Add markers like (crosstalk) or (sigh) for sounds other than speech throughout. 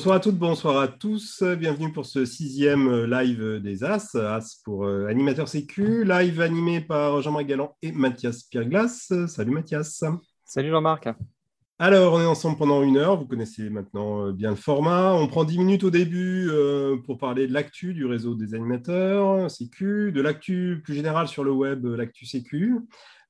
Bonsoir à toutes, bonsoir à tous. Bienvenue pour ce sixième live des As, As pour euh, animateur sécu, live animé par Jean-Marc Galland et Mathias Pierglas. Salut Mathias. Salut Jean-Marc. Alors, on est ensemble pendant une heure. Vous connaissez maintenant euh, bien le format. On prend dix minutes au début euh, pour parler de l'actu du réseau des animateurs sécu, de l'actu plus générale sur le web, l'actu sécu.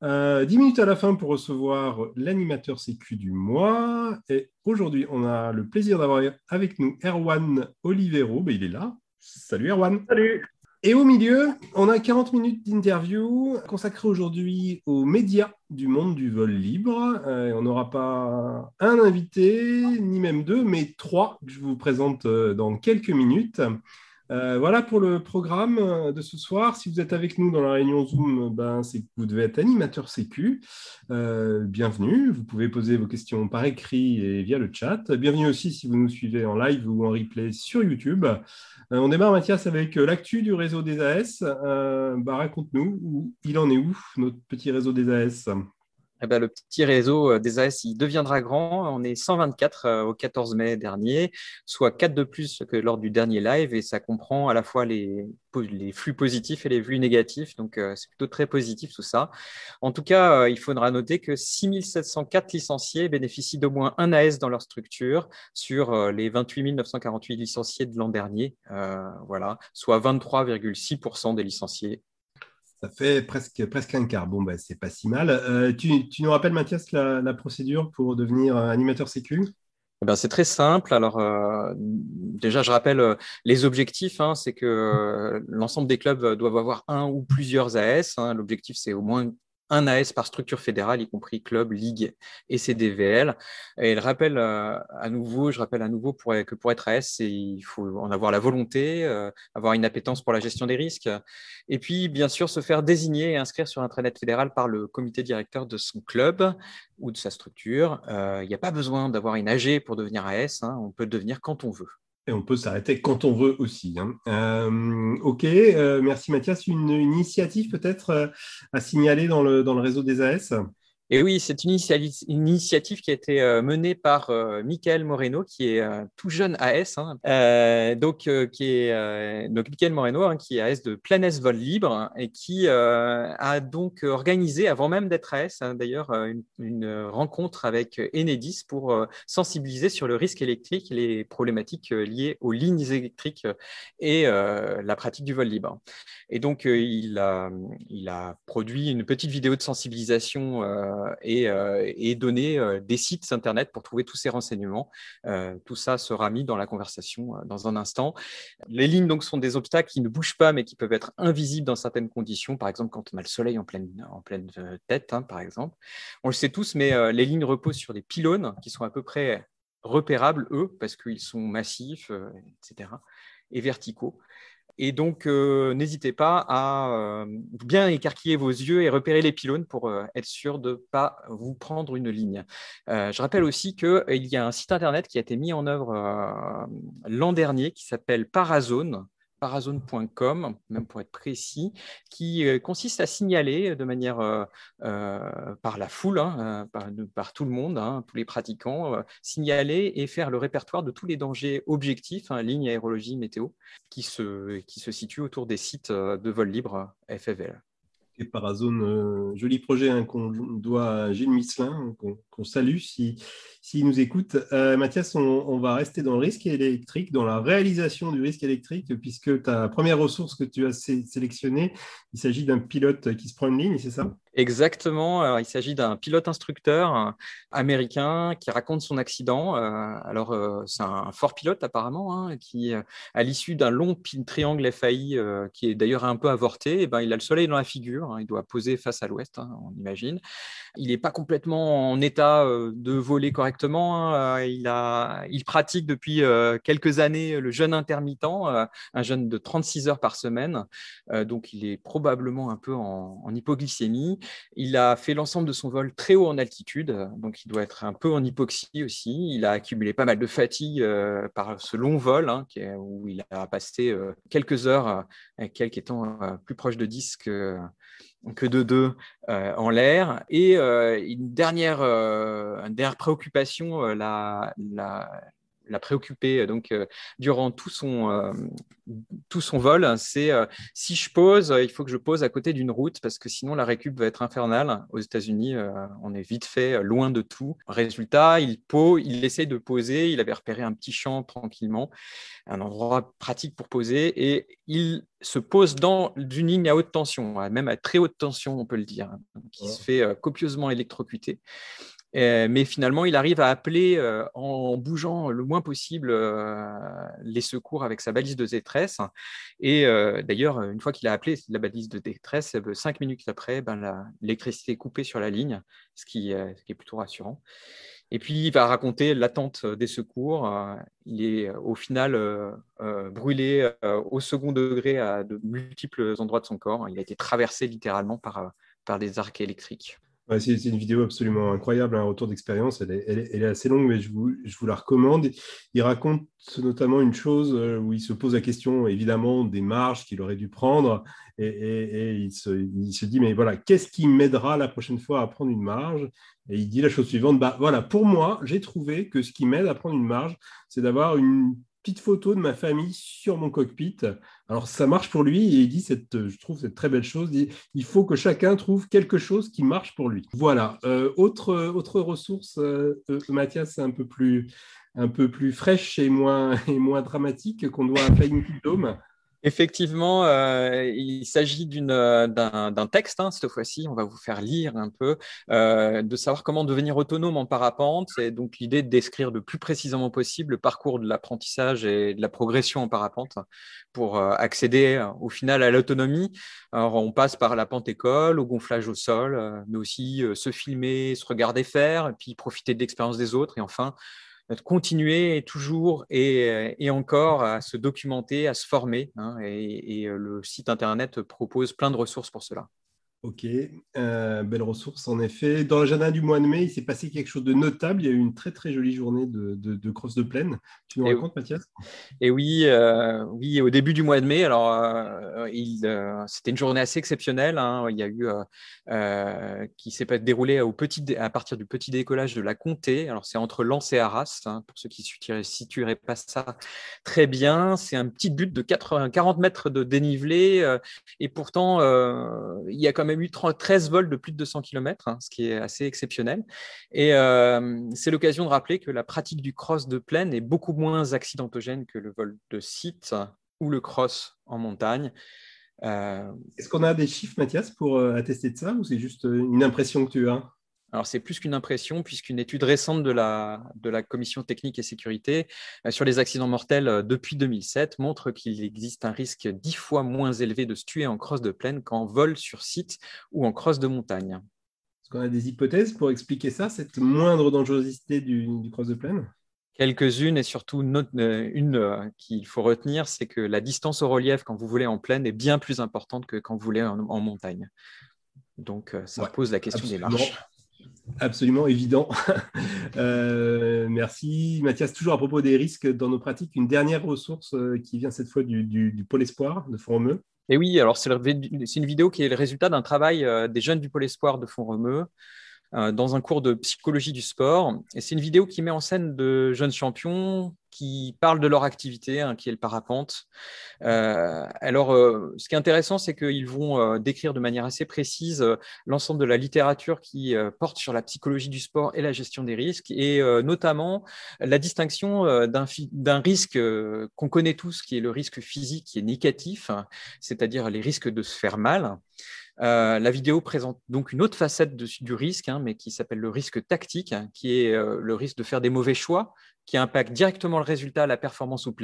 Euh, 10 minutes à la fin pour recevoir l'animateur sécu du mois. Et aujourd'hui, on a le plaisir d'avoir avec nous Erwan Olivero. Ben, il est là. Salut Erwan. Salut. Et au milieu, on a 40 minutes d'interview consacrées aujourd'hui aux médias du monde du vol libre. Euh, on n'aura pas un invité, ni même deux, mais trois que je vous présente euh, dans quelques minutes. Euh, voilà pour le programme euh, de ce soir. Si vous êtes avec nous dans la réunion Zoom, ben, c'est que vous devez être animateur sécu. Euh, bienvenue. Vous pouvez poser vos questions par écrit et via le chat. Bienvenue aussi si vous nous suivez en live ou en replay sur YouTube. on démarre, Mathias, avec l'actu du réseau des AS. Bah, raconte-nous il en est où, notre petit réseau des AS eh ben, le petit réseau euh, des AS il deviendra grand. On est 124 euh, au 14 mai dernier, soit 4 de plus que lors du dernier live, et ça comprend à la fois les, les flux positifs et les flux négatifs. Donc, euh, c'est plutôt très positif tout ça. En tout cas, il faudra noter que 6704 licenciés bénéficient d'au moins un AS dans leur structure sur les 28 948 licenciés de l'an dernier. voilà, soit 23,6% des licenciés ça fait presque, presque un quart. Bon, bah, c'est pas si mal. Euh, tu, nous rappelles, Mathias, la, procédure pour devenir animateur sécu? Eh ben, c'est très simple. Alors, euh, déjà, je rappelle euh, les objectifs. Hein, c'est que l'ensemble des clubs doivent avoir un ou plusieurs AS. Hein. L'objectif, c'est au moins un AS par structure fédérale, y compris club, ligue et CDVL. Et il rappelle euh, à nouveau, je rappelle à nouveau pour, que pour être AS, il faut en avoir la volonté, euh, avoir une appétence pour la gestion des risques, et puis bien sûr se faire désigner et inscrire sur intranet fédéral par le comité directeur de son club ou de sa structure. Euh, il n'y a pas besoin d'avoir une AG pour devenir AS, hein, on peut devenir quand on veut. On peut s'arrêter quand on veut aussi. Hein. Euh, ok, euh, merci Mathias. Une, initiative peut-être euh, à signaler dans le, dans le réseau des AS et oui, c'est une, initiative qui a été euh, menée par euh, Michael Moreno, qui est euh, tout jeune AS, hein. donc qui est donc Michael Moreno, hein, qui est AS de Planès Vol Libre et qui a donc organisé, avant même d'être AS, hein, d'ailleurs, une, rencontre avec Enedis pour sensibiliser sur le risque électrique les problématiques liées aux lignes électriques et la pratique du vol libre. Et donc, il a produit une petite vidéo de sensibilisation euh, euh, et, donner euh, des sites Internet pour trouver tous ces renseignements. tout ça sera mis dans la conversation dans un instant. Les lignes donc, sont des obstacles qui ne bougent pas, mais qui peuvent être invisibles dans certaines conditions. Par exemple, quand on a le soleil en pleine, en pleine tête, hein, par exemple. On le sait tous, mais les lignes reposent sur des pylônes qui sont à peu près repérables, eux, parce qu'ils sont massifs, etc., et verticaux. Et donc, euh, n'hésitez pas à euh, bien écarquiller vos yeux et repérer les pylônes pour euh, être sûr de ne pas vous prendre une ligne. je rappelle aussi qu'il y a un site internet qui a été mis en œuvre l'an dernier qui s'appelle Parazone parazone.com, même pour être précis, qui euh, consiste à signaler de manière euh, euh, par la foule, hein, par, tout le monde, hein, tous les pratiquants, signaler et faire le répertoire de tous les dangers objectifs, hein, ligne, aérologie, météo, qui se, qui situent autour des sites de vol libre FFL. Parazone, joli projet qu'on doit à Gilles Misselin, qu'on salue si, s'il nous écoute. Euh, Mathias, on, va rester dans le risque électrique, dans la réalisation du risque électrique, puisque ta première ressource que tu as sélectionnée, il s'agit d'un pilote qui se prend une ligne, c'est ça? Exactement. il s'agit d'un pilote instructeur américain qui raconte son accident. Euh, alors, euh, c'est un fort pilote apparemment, hein, qui, à l'issue d'un long triangle FAI, qui est d'ailleurs un peu avorté, eh ben, il a le soleil dans la figure. Hein, il doit poser face à l'ouest, hein, on imagine. Il n'est pas complètement en état de voler correctement Exactement, hein, euh, il pratique depuis euh, quelques années le jeûne intermittent, euh, un jeûne de 36 heures par semaine. donc, il est probablement un peu en, hypoglycémie. Il a fait l'ensemble de son vol très haut en altitude, donc il doit être un peu en hypoxie aussi. Il a accumulé pas mal de fatigue par ce long vol, hein, où il a passé quelques heures, quelques étant plus proche de 10 que que de deux euh, en l'air. Et euh, une, dernière, euh, une dernière préoccupation l'a préoccupé donc durant tout son tout son vol, c'est si je pose, il faut que je pose à côté d'une route parce que sinon la récup va être infernale. Aux États-Unis, on est vite fait loin de tout. Résultat, il pose, il essaye de poser. Il avait repéré un petit champ tranquillement, un endroit pratique pour poser, et il se pose dans une ligne à haute tension, même à très haute tension, on peut le dire, qui se fait copieusement électrocuter. Euh, mais finalement, il arrive à appeler euh, en bougeant le moins possible euh, les secours avec sa balise de détresse. Et d'ailleurs, une fois qu'il a appelé la balise de détresse, cinq minutes après, ben, l'électricité est coupée sur la ligne, ce qui, est plutôt rassurant. Et puis, il va raconter l'attente des secours. Il est au final brûlé au second degré à de multiples endroits de son corps. Il a été traversé littéralement par, par des arcs électriques c'est une vidéo absolument incroyable, un retour d'expérience. Elle, est, assez longue, mais je vous, la recommande. Il raconte notamment une chose euh, où il se pose la question, évidemment, des marges qu'il aurait dû prendre. Et, il, se, dit, mais voilà, qu'est-ce qui m'aidera la prochaine fois à prendre une marge? Et il dit la chose suivante, bah, voilà, pour moi, j'ai trouvé que ce qui m'aide à prendre une marge, c'est d'avoir une petite photo de ma famille sur mon cockpit. Alors ça marche pour lui et il dit cette, je trouve cette très belle chose. Il, faut que chacun trouve quelque chose qui marche pour lui. Voilà. Euh, autre autre ressource, euh, euh, Mathias, un peu plus un peu plus fraîche et moins (laughs) et moins dramatique qu'on doit à Flying Dome. Effectivement, euh, il s'agit euh, d'un texte, hein, cette fois-ci, on va vous faire lire un peu, euh, de savoir comment devenir autonome en parapente. C'est donc l'idée de décrire le plus précisément possible le parcours de l'apprentissage et de la progression en parapente pour accéder au final à l'autonomie. Alors, on passe par la pente école, au gonflage au sol, mais aussi se filmer, se regarder faire, et puis profiter de l'expérience des autres, et enfin de continuer toujours et, et, encore à se documenter, à se former. Hein, et, et, euh, le site Internet propose plein de ressources pour cela. Ok, euh, belle ressource en effet. Dans l'agenda du mois de mai, il s'est passé quelque chose de notable. Il y a eu une très très jolie journée de, de, cross de plaine. Tu nous racontes, Mathias? Et oui, euh, oui, au début du mois de mai. Alors, euh, c'était une journée assez exceptionnelle. Hein. Il y a eu qui s'est déroulé au petit, à partir du petit décollage de la Comté. Alors, c'est entre Lens et Arras. Hein, pour ceux qui ne situeraient pas ça très bien, c'est un petit but de 80, 40 mètres de dénivelé. et pourtant, il y a quand même même eu 13 vols de plus de 200 km, hein, ce qui est assez exceptionnel. Et euh, c'est l'occasion de rappeler que la pratique du cross de plaine est beaucoup moins accidentogène que le vol de site ou le cross en montagne. Euh, Est-ce qu'on a des chiffres, Mathias, pour euh, attester de ça ou c'est juste une impression que tu as? Alors, c'est plus qu'une impression, puisqu'une étude récente de la, de la Commission technique et sécurité euh, sur les accidents mortels euh, depuis 2007 montre qu'il existe un risque dix fois moins élevé de se tuer en crosse de plaine qu'en vol sur site ou en crosse de montagne. Est-ce qu'on a des hypothèses pour expliquer ça, cette moindre dangerosité du, du cross de plaine? Quelques-unes et surtout euh, une qu'il faut retenir, c'est que la distance au relief quand vous voulez en plaine est bien plus importante que quand vous voulez en, montagne. Donc, ça pose la question des marches. Absolument évident. (laughs) Euh, merci. Mathias, toujours à propos des risques dans nos pratiques, une dernière ressource euh, qui vient cette fois du, Pôle Espoir de Font-Romeu. Et oui, alors c'est une vidéo qui est le résultat d'un travail euh, des jeunes du Pôle Espoir de Font-Romeu dans un cours de psychologie du sport. Et c'est une vidéo qui met en scène de jeunes champions qui parlent de leur activité, hein, qui est le parapente. Euh, alors, euh, ce qui est intéressant, c'est qu'ils vont euh, décrire de manière assez précise l'ensemble de la littérature qui porte sur la psychologie du sport et la gestion des risques, et notamment la distinction d'un risque qu'on connaît tous, qui est le risque physique, qui est négatif, c'est-à-dire les risques de se faire mal. La vidéo présente donc une autre facette du risque, hein, mais qui s'appelle le risque tactique, hein, qui est le risque de faire des mauvais choix, qui impacte directement le résultat, la performance ou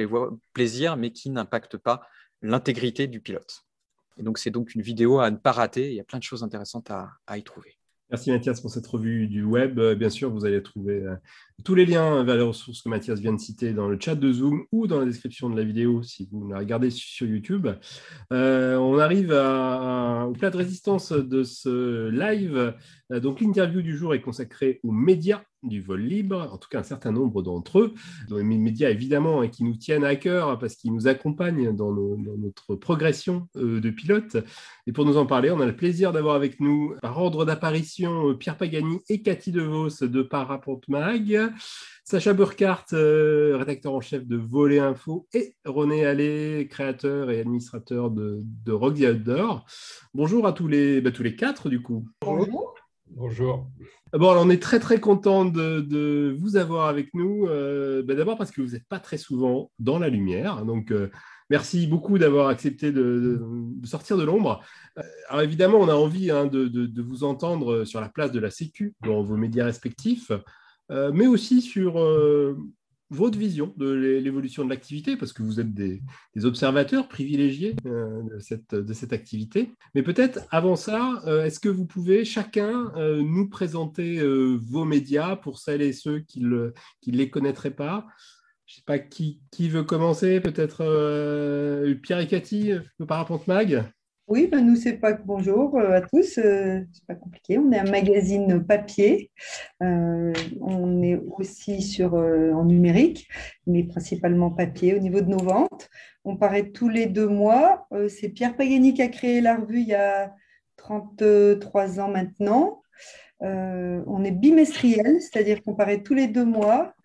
plaisir, mais qui n'impacte pas l'intégrité du pilote. Et donc, c'est donc une vidéo à ne pas rater. Il y a plein de choses intéressantes à, y trouver. Merci Mathias pour cette revue du web. Euh, bien sûr, vous allez trouver euh, tous les liens vers les ressources que Mathias vient de citer dans le chat de Zoom ou dans la description de la vidéo si vous la regardez sur YouTube. Euh, on arrive au plat de résistance de ce live. donc l'interview du jour est consacrée aux médias du vol libre, en tout cas un certain nombre d'entre eux, dans les médias évidemment, et qui nous tiennent à cœur hein, parce qu'ils nous accompagnent dans, notre progression euh, de pilote. Et pour nous en parler, on a le plaisir d'avoir avec nous, par ordre d'apparition, Pierre Pagani et Cathy DeVos de Parapente Mag. Sacha Burkhardt, euh, rédacteur en chef de Volet Info, et René Allais, créateur et administrateur de, de Rock the Outdoor. Bonjour à tous les, bah, tous les quatre, du coup. Bonjour. Bonjour. Bon, alors on est très très content de, vous avoir avec nous. Euh, bah, d'abord parce que vous n'êtes pas très souvent dans la lumière. Donc, euh, merci beaucoup d'avoir accepté de, sortir de l'ombre. alors évidemment, on a envie hein, de, vous entendre sur la place de la Sécu dans vos médias respectifs. Euh, mais aussi sur euh, votre vision de l'évolution de l'activité, parce que vous êtes des, observateurs privilégiés euh, de, cette, activité. Mais peut-être avant ça, est-ce que vous pouvez chacun nous présenter vos médias pour celles et ceux qui ne les connaîtraient pas? Je ne sais pas qui, qui veut commencer, peut-être Pierre et Cathy, Parapente Mag oui, ben nous, c'est pas bonjour euh, à tous. Euh, c'est pas compliqué. On est un magazine papier. Euh, on est aussi en numérique, mais principalement papier au niveau de nos ventes. On paraît tous les deux mois. c'est Pierre Pagani qui a créé la revue il y a 33 ans maintenant. on est bimestriel, c'est-à-dire qu'on paraît tous les deux mois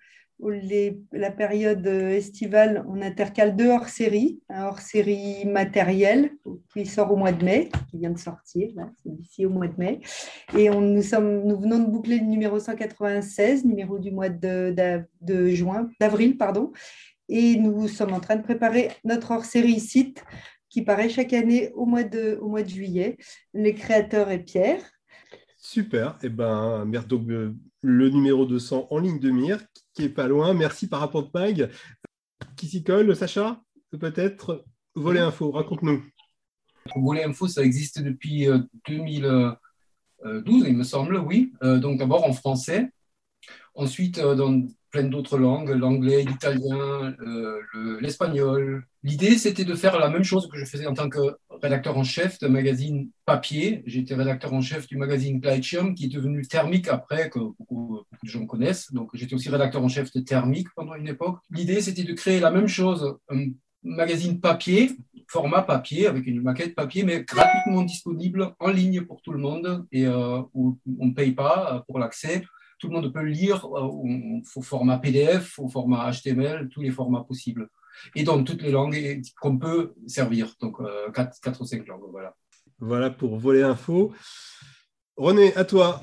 la période estivale, on intercale deux hors-série, un hors-série matériel qui sort au mois de mai, qui vient de sortir, c'est d'ici au mois de mai. Et nous, venons de boucler le numéro 196, numéro du mois de, juin, d'avril, pardon. Et nous sommes en train de préparer notre hors-série site qui paraît chaque année au mois de, juillet. Les créateurs et Pierre. Super. Et eh ben, donc, euh, le numéro 200 en ligne de mire, qui est pas loin. Merci Parapente Mag. Qui s'y colle, Sacha Peut-être Voler Info, raconte-nous. Voler Info, ça existe depuis 2012, euh, il me semble, oui. Euh, donc d'abord en français, ensuite dans plein d'autres langues, l'anglais, l'italien, l'espagnol. L'idée, c'était de faire la même chose que je faisais en tant que rédacteur en chef d'un magazine papier. J'étais rédacteur en chef du magazine Gleitschirm, qui est devenu Thermique après, que de gens connaissent. Donc, j'étais aussi rédacteur en chef de Thermique pendant une époque. L'idée, c'était de créer la même chose, un magazine papier, format papier, avec une maquette papier, mais gratuitement disponible en ligne pour tout le monde et euh, où on ne paye pas euh, pour l'accès. Tout le monde peut le lire euh, au format PDF, au format HTML, tous les formats possibles et dans toutes les langues qu'on peut servir. Donc, euh, quatre, ou cinq langues. Voilà. Voilà pour voler info. René, à toi.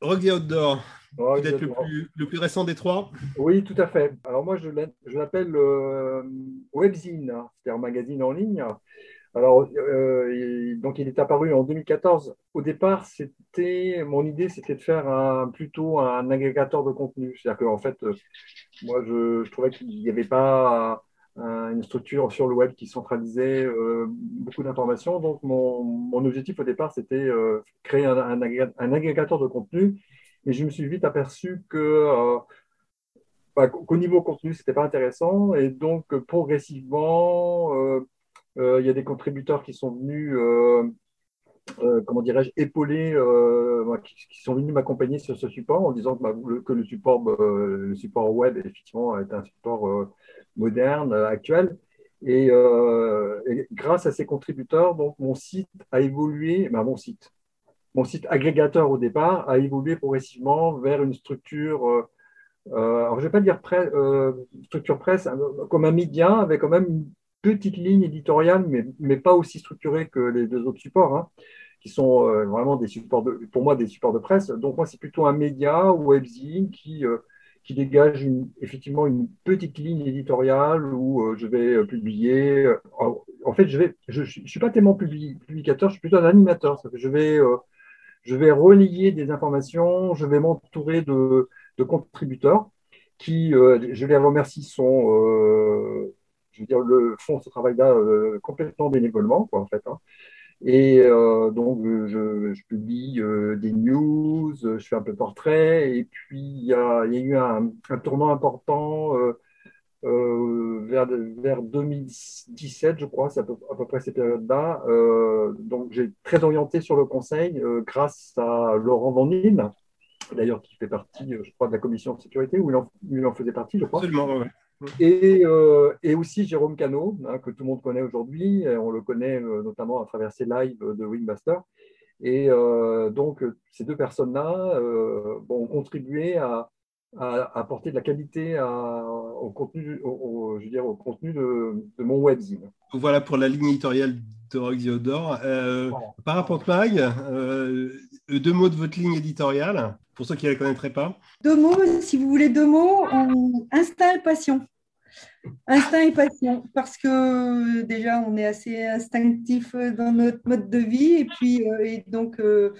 Rock Outdoor, peut-être le plus, le plus, récent des trois Oui, tout à fait. Alors moi, je l'appelle euh, Webzine, hein, c'est-à-dire magazine en ligne. Alors, euh, donc il est apparu en 2014. Au départ, c'était mon idée, c'était de faire un, plutôt un agrégateur de contenu. C'est-à-dire qu'en fait, moi, je, je trouvais qu'il n'y avait pas une structure sur le web qui centralisait euh, beaucoup d'informations. Donc, mon, mon, objectif au départ, c'était euh, créer un, un, agrégateur de contenu. Mais je me suis vite aperçu que euh, bah, qu'au niveau contenu, c'était pas intéressant. Et donc, progressivement, il y a des contributeurs qui sont venus, comment dirais-je, épauler, qui, sont venus m'accompagner sur ce support en disant que, bah, le, support, le support web, effectivement, est un support moderne, euh. Euh, et, grâce à ces contributeurs, donc mon site a évolué, ben mon site, mon site agrégateur au départ a évolué progressivement vers une structure, euh, alors je vais pas dire structure presse, comme un média avec quand même une petite ligne éditoriale, mais, mais pas aussi structurée que les deux autres supports, hein, qui sont vraiment des supports de, pour moi des supports de presse. Donc moi c'est plutôt un média webzine qui qui dégage effectivement une petite ligne éditoriale où euh, je vais euh, publier. Euh, en fait, je ne je, je, suis pas tellement publicateur, je suis plutôt un animateur. Je vais, je vais relier des informations, je vais m'entourer de, de, contributeurs qui, je les remercie, sont, je veux dire, le, font ce travail-là complètement bénévolement, quoi, en fait. Hein. Et euh, donc, je, publie euh, des news, je fais un peu de portrait, et puis il y a, eu un, tournant important euh, vers, vers 2017, je crois, c'est à peu, près ces périodes-là. donc, j'ai très orienté sur le conseil grâce à Laurent Van d'ailleurs qui fait partie, je crois, de la commission de sécurité, où il en, faisait partie, je crois. Absolument, oui. Et, et, aussi Jérôme Cano, hein, que tout le monde connaît aujourd'hui. On le connaît notamment à travers ses lives de Wingmaster. Et donc, ces deux personnes-là ont contribué à, à apporter de la qualité au contenu, au, je veux dire, au contenu de, mon webzine. Voilà pour la ligne éditoriale de Rock Euh, Parapente Mag, euh, deux mots de votre ligne éditoriale, pour ceux qui ne la connaîtraient pas. Deux mots, si vous voulez deux mots, instinct et passion. Instinct et passion, parce que déjà on est assez instinctif dans notre mode de vie, et puis euh, et donc euh,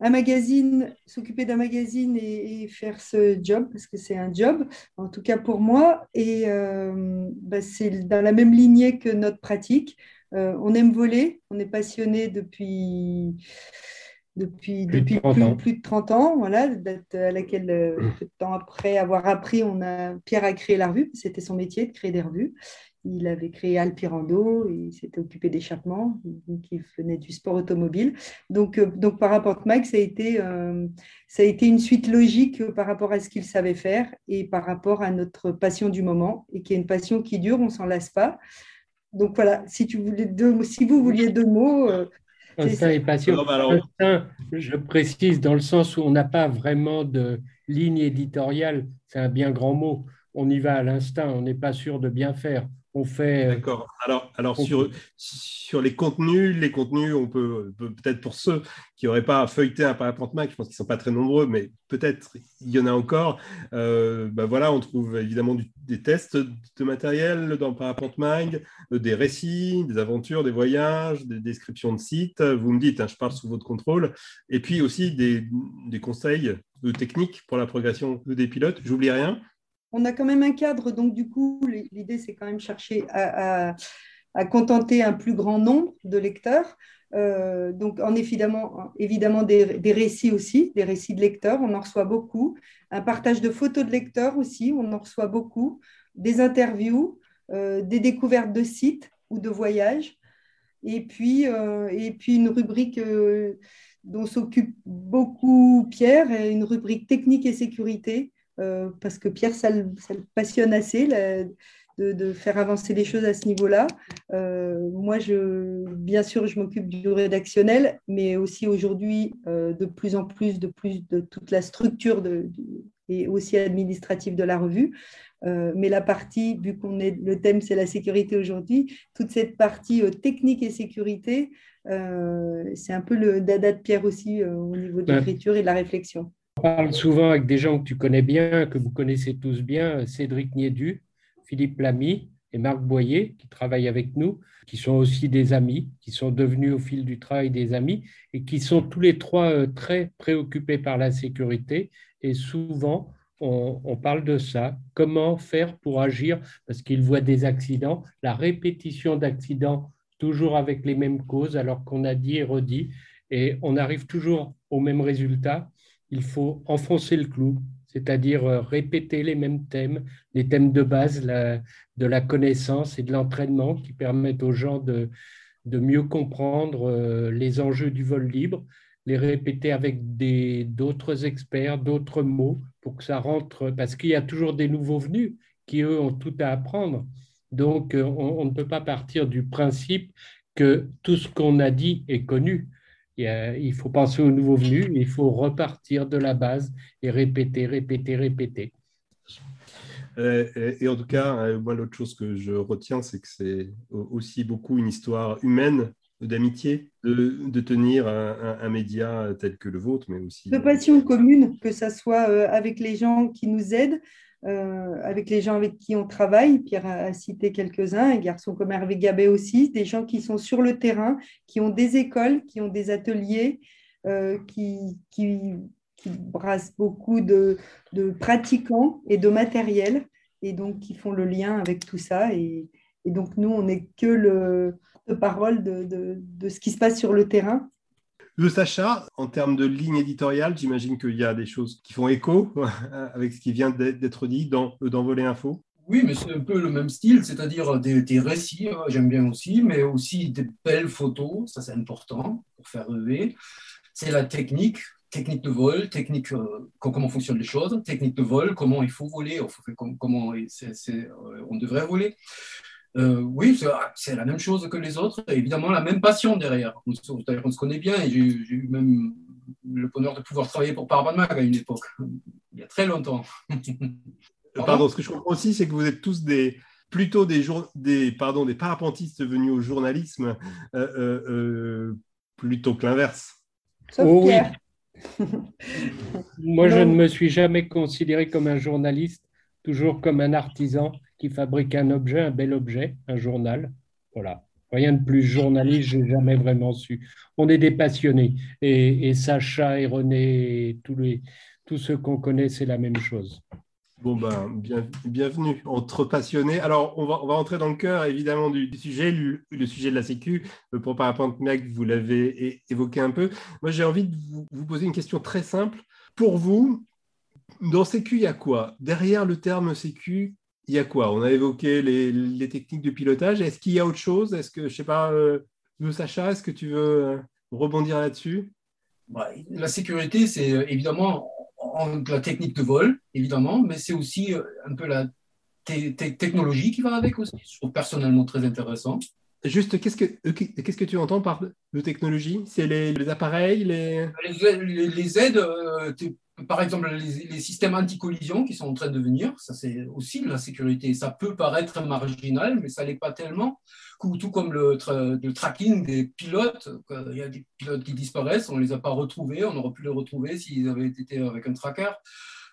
un magazine, s'occuper d'un magazine et, faire ce job, parce que c'est un job, en tout cas pour moi, et euh, bah, c'est dans la même lignée que notre pratique. Euh, on aime voler, on est passionné depuis, depuis, plus, depuis de plus, de 30 ans, voilà, date à laquelle, euh, peu de temps après avoir appris, on a, Pierre a créé la revue, c'était son métier de créer des revues. Il avait créé Alpirando, il s'était occupé d'échappement, il venait du sport automobile. Donc, euh, donc par rapport à Mag, ça a, été, euh, ça a été une suite logique par rapport à ce qu'il savait faire et par rapport à notre passion du moment, et qui est une passion qui dure, on ne s'en lasse pas. Donc voilà, si, tu voulais deux, si vous vouliez deux mots. Euh, Instinct et passion. Instinct, je précise, dans le sens où on n'a pas vraiment de ligne éditoriale, c'est un bien grand mot. On y va à l'instinct, on n'est pas sûr de bien faire fait. Euh, D'accord. Alors, alors sur, sur les contenus, les contenus, on peut peut-être pour ceux qui n'auraient pas feuilleté un parapente Mac, je pense qu'ils ne sont pas très nombreux, mais peut-être il y en a encore. Euh, ben voilà, on trouve évidemment des tests de matériel dans Parapente Mag, euh, des récits, des aventures, des voyages, des descriptions de sites. Vous me dites, hein, je parle sous votre contrôle, et puis aussi des, des conseils de techniques pour la progression des pilotes. J'oublie rien on a quand même un cadre, donc du coup, l'idée, c'est quand même chercher à, contenter un plus grand nombre de lecteurs. Euh, donc, en évidemment, des, récits aussi, des récits de lecteurs, on en reçoit beaucoup. Un partage de photos de lecteurs aussi, on en reçoit beaucoup. Des interviews, euh, des découvertes de sites ou de voyages. Et puis, euh, et puis une rubrique dont s'occupe beaucoup Pierre, une rubrique technique et sécurité, euh, parce que Pierre, ça le, passionne assez de, faire avancer les choses à ce niveau-là. Euh, moi, je, bien sûr, je m'occupe du rédactionnel, mais aussi aujourd'hui, euh, de plus en plus, de plus de toute la structure de, et aussi administrative de la revue. mais la partie, vu qu'on est le thème, c'est la sécurité aujourd'hui, toute cette partie technique et sécurité, c'est un peu le dada de Pierre aussi au niveau de l'écriture et de la réflexion. On parle souvent avec des gens que tu connais bien, que vous connaissez tous bien, Cédric Niedu, Philippe Lamy et Marc Boyer, qui travaillent avec nous, qui sont aussi des amis, qui sont devenus au fil du travail des amis et qui sont tous les trois euh, très préoccupés par la sécurité. Et souvent, on, parle de ça. Comment faire pour agir Parce qu'ils voient des accidents, la répétition d'accidents, toujours avec les mêmes causes, alors qu'on a dit et redit. Et on arrive toujours au même résultat il faut enfoncer le clou, c'est-à-dire euh, répéter les mêmes thèmes, les thèmes de base de la connaissance et de l'entraînement qui permettent aux gens de, mieux comprendre euh, les enjeux du vol libre, les répéter avec d'autres experts, d'autres mots, pour que ça rentre, parce qu'il y a toujours des nouveaux venus qui, eux, ont tout à apprendre. Donc, euh, on ne peut pas partir du principe que tout ce qu'on a dit est connu il faut penser aux nouveaux venus, il faut repartir de la base et répéter, répéter, répéter. Euh, et en tout cas, euh, moi, l'autre chose que je retiens, c'est que c'est aussi beaucoup une histoire humaine, d'amitié, de, tenir un, média tel que le vôtre, mais aussi... De passion commune, que ce soit euh, avec les gens qui nous aident, euh, avec les gens avec qui on travaille. Pierre a, cité quelques-uns, un garçon comme Hervé Gabet aussi, des gens qui sont sur le terrain, qui ont des écoles, qui ont des ateliers, euh, qui, qui, brassent beaucoup de, pratiquants et de matériel, et donc qui font le lien avec tout ça. Et, donc nous, on n'est que le parole de, de ce qui se passe sur le terrain le Sacha, en termes de ligne éditoriale, j'imagine qu'il y a des choses qui font écho (laughs) avec ce qui vient d'être dit dans, dans Voler Info. Oui, mais c'est un peu le même style, c'est-à-dire des, récits, hein, j'aime bien aussi, mais aussi des belles photos, ça c'est important pour faire rêver. C'est la technique, technique de vol, technique, euh, comment fonctionnent les choses, technique de vol, comment il faut voler, comment on devrait voler. Oui, c'est la même chose que les autres, évidemment la même passion derrière. On, on se connaît bien et j'ai eu même le bonheur de pouvoir travailler pour Mag à une époque, (laughs) il y a très longtemps. (laughs) Pardon, ce que je comprends aussi, c'est que vous êtes tous des, plutôt des, des, pardon, des parapentistes venus au journalisme euh, euh, euh, plutôt que l'inverse. Oh oui. (laughs) Moi, je ne me suis jamais considéré comme un journaliste, toujours comme un artisan qui fabrique un objet, un bel objet, un journal. Voilà. Rien de plus journaliste, j'ai jamais vraiment su. On est des passionnés. Et, Sacha et René tous, les, tous ceux qu'on connaît, c'est la même chose. Bon, ben, bienvenue entre passionnés. Alors, on va, on va entrer dans le cœur, évidemment, du, sujet, le, sujet de la Sécu. Euh, pour Parapente-Mec, vous l'avez évoqué un peu. Moi, j'ai envie de vous, vous, poser une question très simple. Pour vous, dans Sécu, il y a quoi? Derrière le terme Sécu, il y a quoi? On a évoqué les, techniques de pilotage. Est-ce qu'il y a autre chose? Est-ce que, je ne sais pas, euh, Sacha, est-ce que tu veux euh, rebondir là-dessus? Bah, La sécurité, c'est évidemment la technique de vol, évidemment, mais c'est aussi euh, un peu la technologie qui va avec aussi. Je trouve personnellement très intéressant. Juste, qu'est-ce que, euh, qu'est-ce que tu entends par de technologie? C'est les, appareils les... Les, aides, euh, par exemple, les, systèmes anti-collision qui sont en train de venir, ça c'est aussi de la sécurité. Ça peut paraître marginal, mais ça l'est pas tellement. Tout comme le, tracking des pilotes, il y a des pilotes qui disparaissent, on ne les a pas retrouvés, on aurait pu les retrouver s'ils avaient été avec un tracker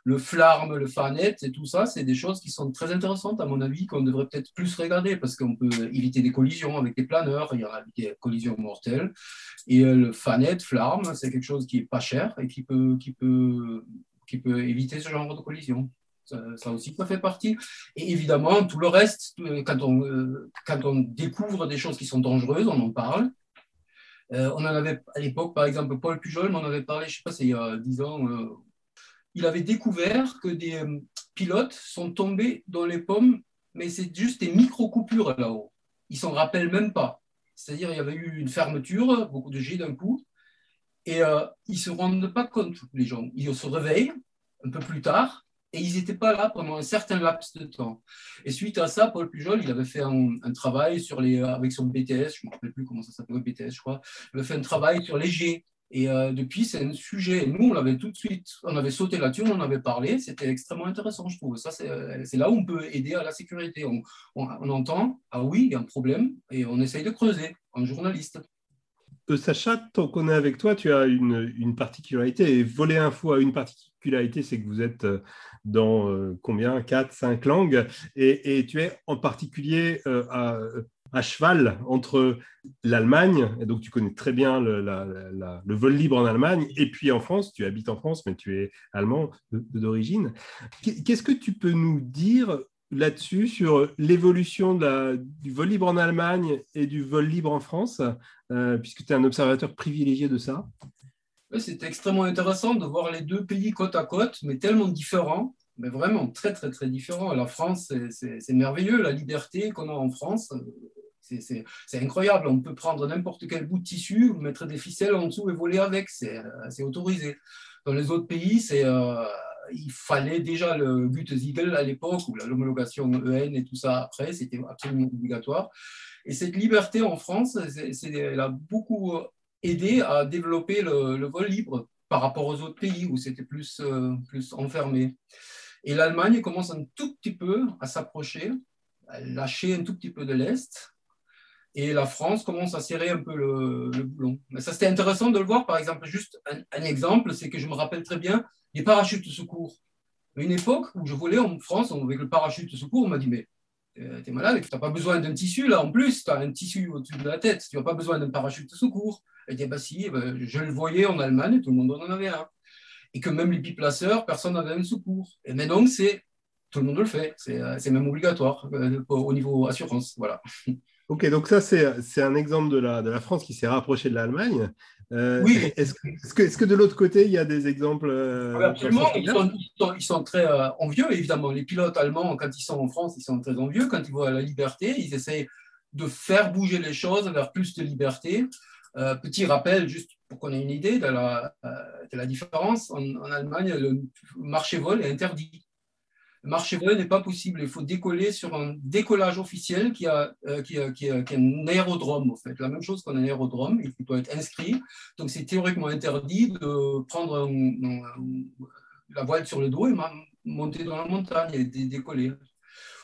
le FLARM, le FANET et tout ça, c'est des choses qui sont très intéressantes, à mon avis, qu'on devrait peut-être plus regarder parce qu'on peut éviter des collisions avec des planeurs, il y a des collisions mortelles. Et euh, le FANET, FLARM, c'est quelque chose qui n'est pas cher et qui peut, éviter ce genre de collision. Ça, aussi, ça fait partie. Et évidemment, tout le reste, euh, quand on, euh, quand on découvre des choses qui sont dangereuses, on en parle. on en avait à l'époque, par exemple, Paul Pujol m'en avait parlé, je ne sais pas, c'est il y a 10 ans, il avait découvert que des euh, pilotes sont tombés dans les pommes, mais c'est juste des micro-coupures là-haut. Ils s'en rappellent même pas. C'est-à-dire, il y avait eu une fermeture, beaucoup de jets d'un coup, et euh, ils ne se rendent pas compte, les gens. Ils se réveillent un peu plus tard, et ils n'étaient pas là pendant un certain laps de temps. Et suite à ça, Paul Pujol, il avait fait un, travail sur les, avec son BTS, je ne me rappelle plus comment ça s'appelle, BTS, je crois. Il avait fait un travail sur les jets. Et euh, depuis, c'est un sujet. Nous, on l'avait tout de suite, on avait sauté là-dessus, on en avait parlé. C'était extrêmement intéressant, je trouve. Ça, c'est là où on peut aider à la sécurité. On, entend, ah oui, il y a un problème, et on essaye de creuser en journaliste. Euh, Sacha, tant qu'on est avec toi, tu as une, particularité. Et voler info a une particularité, c'est que vous êtes euh, dans combien? 4, 5 langues. Et, tu es en particulier à à cheval entre l'Allemagne, et donc tu connais très bien le, vol libre en Allemagne, et puis en France, tu habites en France, mais tu es allemand d'origine. Qu'est-ce que tu peux nous dire là-dessus sur l'évolution du vol libre en Allemagne et du vol libre en France, euh, puisque tu es un observateur privilégié de ça? C'est extrêmement intéressant de voir les deux pays côte à côte, mais tellement différents mais vraiment très, très, très différents. La France, c'est merveilleux, la liberté qu'on a en France, c'est incroyable. On peut prendre n'importe quel bout de tissu, mettre des ficelles en dessous et voler avec. C'est autorisé. Dans les autres pays, euh, il fallait déjà le Gütesiegel à l'époque, ou l'homologation EN et tout ça après, c'était absolument obligatoire. Et cette liberté en France, elle a beaucoup aidé à développer le, vol libre par rapport aux autres pays où c'était euh, plus enfermé. Et l'Allemagne commence un tout petit peu à s'approcher, à lâcher un tout petit peu de l'Est, et la France commence à serrer un peu le, boulon. Mais ça, c'était intéressant de le voir. Par exemple, juste un, exemple, c'est que je me rappelle très bien les parachutes de secours. Une époque où je volais en France avec le parachute de secours, on m'a dit Mais euh, t'es malade, tu n'as pas besoin d'un tissu là en plus, tu as un tissu au-dessus de la tête, tu n'as pas besoin d'un parachute de secours. Et dit Bah si, bah, je le voyais en Allemagne, tout le monde en avait un. Et que même les biplaceurs, personne n'avait un secours. Et maintenant, c'est tout le monde le fait, c'est euh, même obligatoire euh, au niveau assurance. Voilà. Ok, donc ça, c'est un exemple de la, de la France qui s'est rapprochée de l'Allemagne. Euh, oui. Est-ce que, est que, de l'autre côté, il y a des exemples euh, Absolument, ils sont, ils, sont, très euh, envieux, évidemment. Les pilotes allemands, quand ils sont en France, ils sont très envieux. Quand ils voient la liberté, ils essayent de faire bouger les choses vers plus de liberté. petit rappel, juste pour qu'on ait une idée de la, de la différence, en, Allemagne, le marché vol est interdit. Marché vol n'est pas possible. Il faut décoller sur un décollage officiel qui a, qui a, qui a, un aérodrome, en fait. La même chose qu'un aérodrome, il doit être inscrit. Donc, c'est théoriquement interdit de prendre la voile sur le dos et monter dans la montagne et décoller.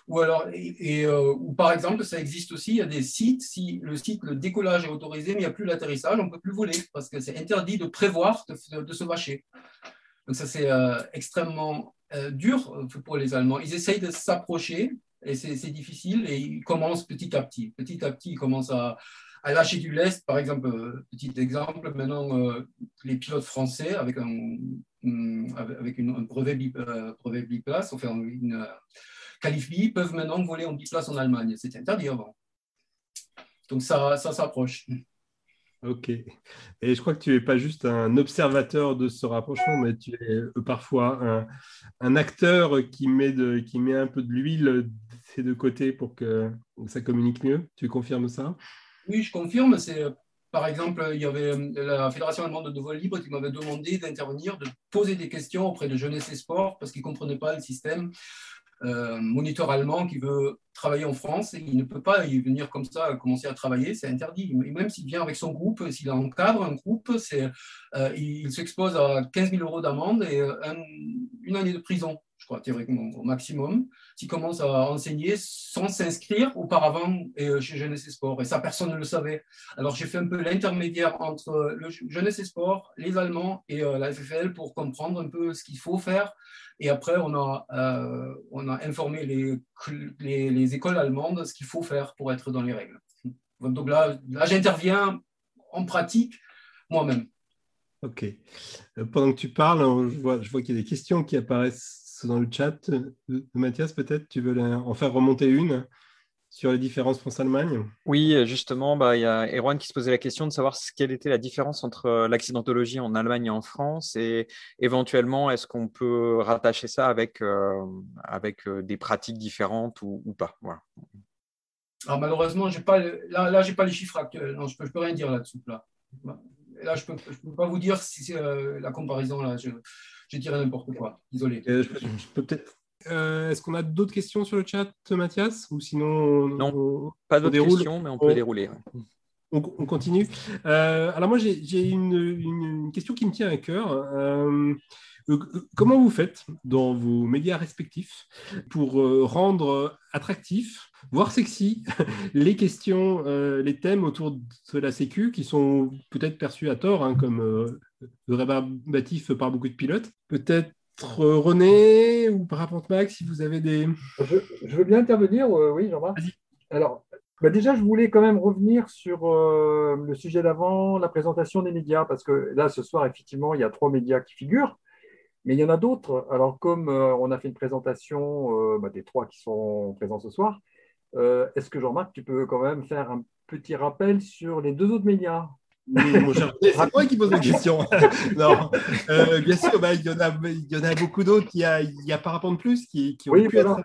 Ou alors, et, euh, ou par exemple, ça existe aussi, il y a des sites, si le site, le décollage est autorisé, mais il n'y a plus l'atterrissage, on ne peut plus voler parce que c'est interdit de prévoir de, se vacher. Donc ça, c'est euh, extrêmement euh, dur pour les Allemands. Ils essayent de s'approcher et c'est difficile et ils commencent petit à petit. Petit à petit, ils commencent à, à lâcher du lest. Par exemple, petit exemple, maintenant, les pilotes français avec un, avec une, un brevet, brevet biplace, enfin une qualifiés peuvent maintenant voler en biplace en Allemagne. C'était interdit avant. Donc ça, ça s'approche. Ok. Et je crois que tu n'es pas juste un observateur de ce rapprochement, mais tu es euh, parfois un, acteur qui met, de, qui met un peu de l'huile de deux côtés pour que ça communique mieux. Tu confirmes ça? Oui, je confirme. C'est par exemple, il y avait euh, la Fédération allemande de vol libre qui m'avait demandé d'intervenir, de poser des questions auprès de Jeunesse et Sport parce qu'ils ne comprenaient pas le système euh, moniteur allemand qui veut travailler en France, et il ne peut pas y venir comme ça, commencer à travailler, c'est interdit. Même s'il vient avec son groupe, s'il encadre un groupe, c'est, euh, il, s'expose à 15 000 euros d'amende et euh, une année de prison, je crois, théoriquement, au maximum, s'il commence à enseigner sans s'inscrire auparavant chez Jeunesse et Sport. Et ça, personne ne le savait. Alors, j'ai fait un peu l'intermédiaire entre le Jeunesse et Sport, les Allemands et la FFL pour comprendre un peu ce qu'il faut faire et après, on a, euh, on a informé les, les, écoles allemandes de ce qu'il faut faire pour être dans les règles. Donc là, là j'interviens en pratique moi-même. Ok. Euh, pendant que tu parles, je vois, je vois qu'il y a des questions qui apparaissent dans le chat. Euh, Mathias, peut-être tu veux en faire remonter une sur les différences France-Allemagne Oui, justement, bah, il y a Erwan qui se posait la question de savoir quelle était la différence entre euh, l'accidentologie en Allemagne et en France et éventuellement, est-ce qu'on peut rattacher ça avec, euh, avec des pratiques différentes ou, pas? Voilà. Alors, malheureusement, pas, là, là je n'ai pas les chiffres actuels. Non, je ne peux, rien dire là-dessus. Là. là, je ne peux, peux, pas vous dire si c'est la comparaison. Là, je, je dirais n'importe quoi. Désolé. je peux peut-être euh, est-ce qu'on a d'autres questions sur le chat, Mathias? Ou sinon, non, pas d'autres questions, mais on peut dérouler. On, continue. Euh, alors moi, j'ai une, question qui me tient à cœur. Euh, comment vous faites dans vos médias respectifs pour rendre attractifs, voire sexy, (laughs) les questions, les thèmes autour de la Sécu qui sont peut-être perçus à tort hein, comme rébarbatifs par beaucoup de pilotes Peut-être René ou Parapente Max, si vous avez des. Je, veux bien intervenir, euh, oui, Jean-Marc. Alors, bah déjà, je voulais quand même revenir sur euh, le sujet d'avant, la présentation des médias, parce que là, ce soir, effectivement, il y a trois médias qui figurent, mais il y en a d'autres. Alors, comme euh, on a fait une présentation bah, des trois qui sont présents ce soir, est-ce que Jean-Marc, tu peux quand même faire un petit rappel sur les deux autres médias? (laughs) c'est moi qui pose la question. (laughs) non, euh, bien sûr, bah, il, y en a, il y en a beaucoup d'autres. Il y a, il y a Parapente Plus qui, qui ont pu être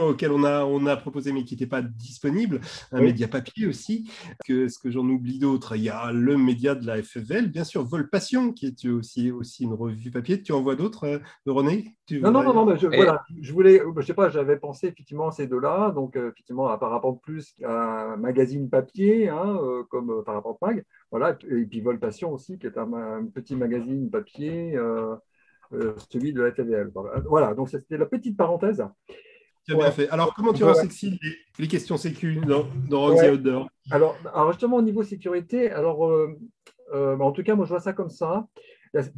auquel on a, on a proposé mais qui n'était pas disponible. Un média papier aussi. Que, ce que j'en oublie d'autres Il y a le média de la FFL, bien sûr, Vol Passion, qui est aussi, aussi une revue papier. Tu en vois d'autres, euh, René? Non, non, non, non, mais je, voilà, je voulais, je sais pas, j'avais pensé effectivement à ces deux-là. Donc, euh, effectivement, à Parapente Plus, un magazine papier, hein, comme Parapente Mag. Voilà, et puis Voltation aussi, qui est un, petit magazine papier, euh, euh, celui de la TVL. Voilà, donc c'était la petite parenthèse. Bien fait. Alors, comment tu rends sexy les, questions sécu dans, dans Outdoor alors, alors, justement, au niveau sécurité, alors, euh, en tout cas, moi, je vois ça comme ça.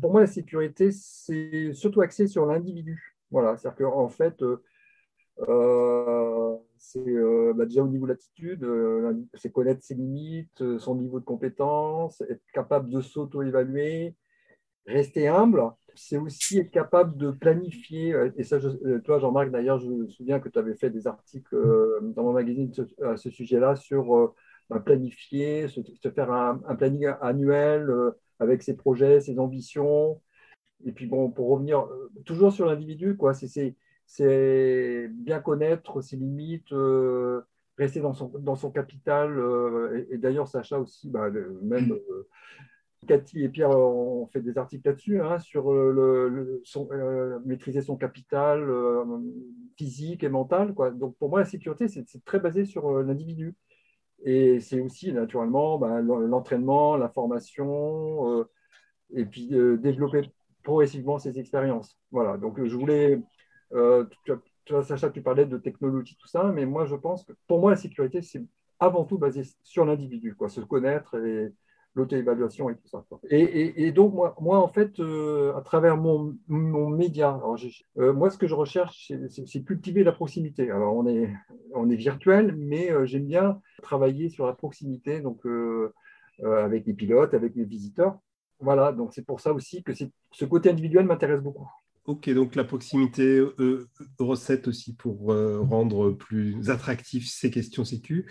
Pour moi, la sécurité, c'est surtout axé sur l'individu. Voilà, c'est-à-dire qu'en fait, c'est euh, bah, déjà au niveau de l'attitude, euh, c'est connaître ses limites, euh, son niveau de compétence, être capable de s'auto-évaluer, rester humble. C'est aussi être capable de planifier. Et ça, toi, Jean-Marc, d'ailleurs, je me souviens que tu avais fait des articles dans mon magazine à ce sujet-là sur bah, planifier, se, faire un, planning annuel avec ses projets, ses ambitions. Et puis, bon, pour revenir toujours sur l'individu, quoi, c'est bien connaître ses limites, euh, rester dans son, capital. Euh, et, d'ailleurs, Sacha aussi, bah, même, euh, Cathy et Pierre ont fait des articles là-dessus, hein, sur le, maîtriser son capital physique et mental. Quoi. Donc pour moi, la sécurité, c'est très basé sur l'individu. Et c'est aussi naturellement bah, l'entraînement, la formation, et puis développer progressivement ses expériences. Voilà, donc je voulais, euh, tu, vois, Sacha, tu parlais de technologie, tout ça, mais moi je pense que pour moi la sécurité, c'est avant tout basé sur l'individu, se connaître et l'auto-évaluation et tout ça. Et, donc moi, moi en fait, euh, à travers mon, mon média, euh, moi ce que je recherche, c'est cultiver la proximité. Alors on est, on est virtuel, mais j'aime bien travailler sur la proximité, donc avec les pilotes, avec les visiteurs. Voilà, donc c'est pour ça aussi que ce côté individuel m'intéresse beaucoup. Ok, donc la proximité euh, recette aussi pour euh, rendre plus attractif ces questions sécu.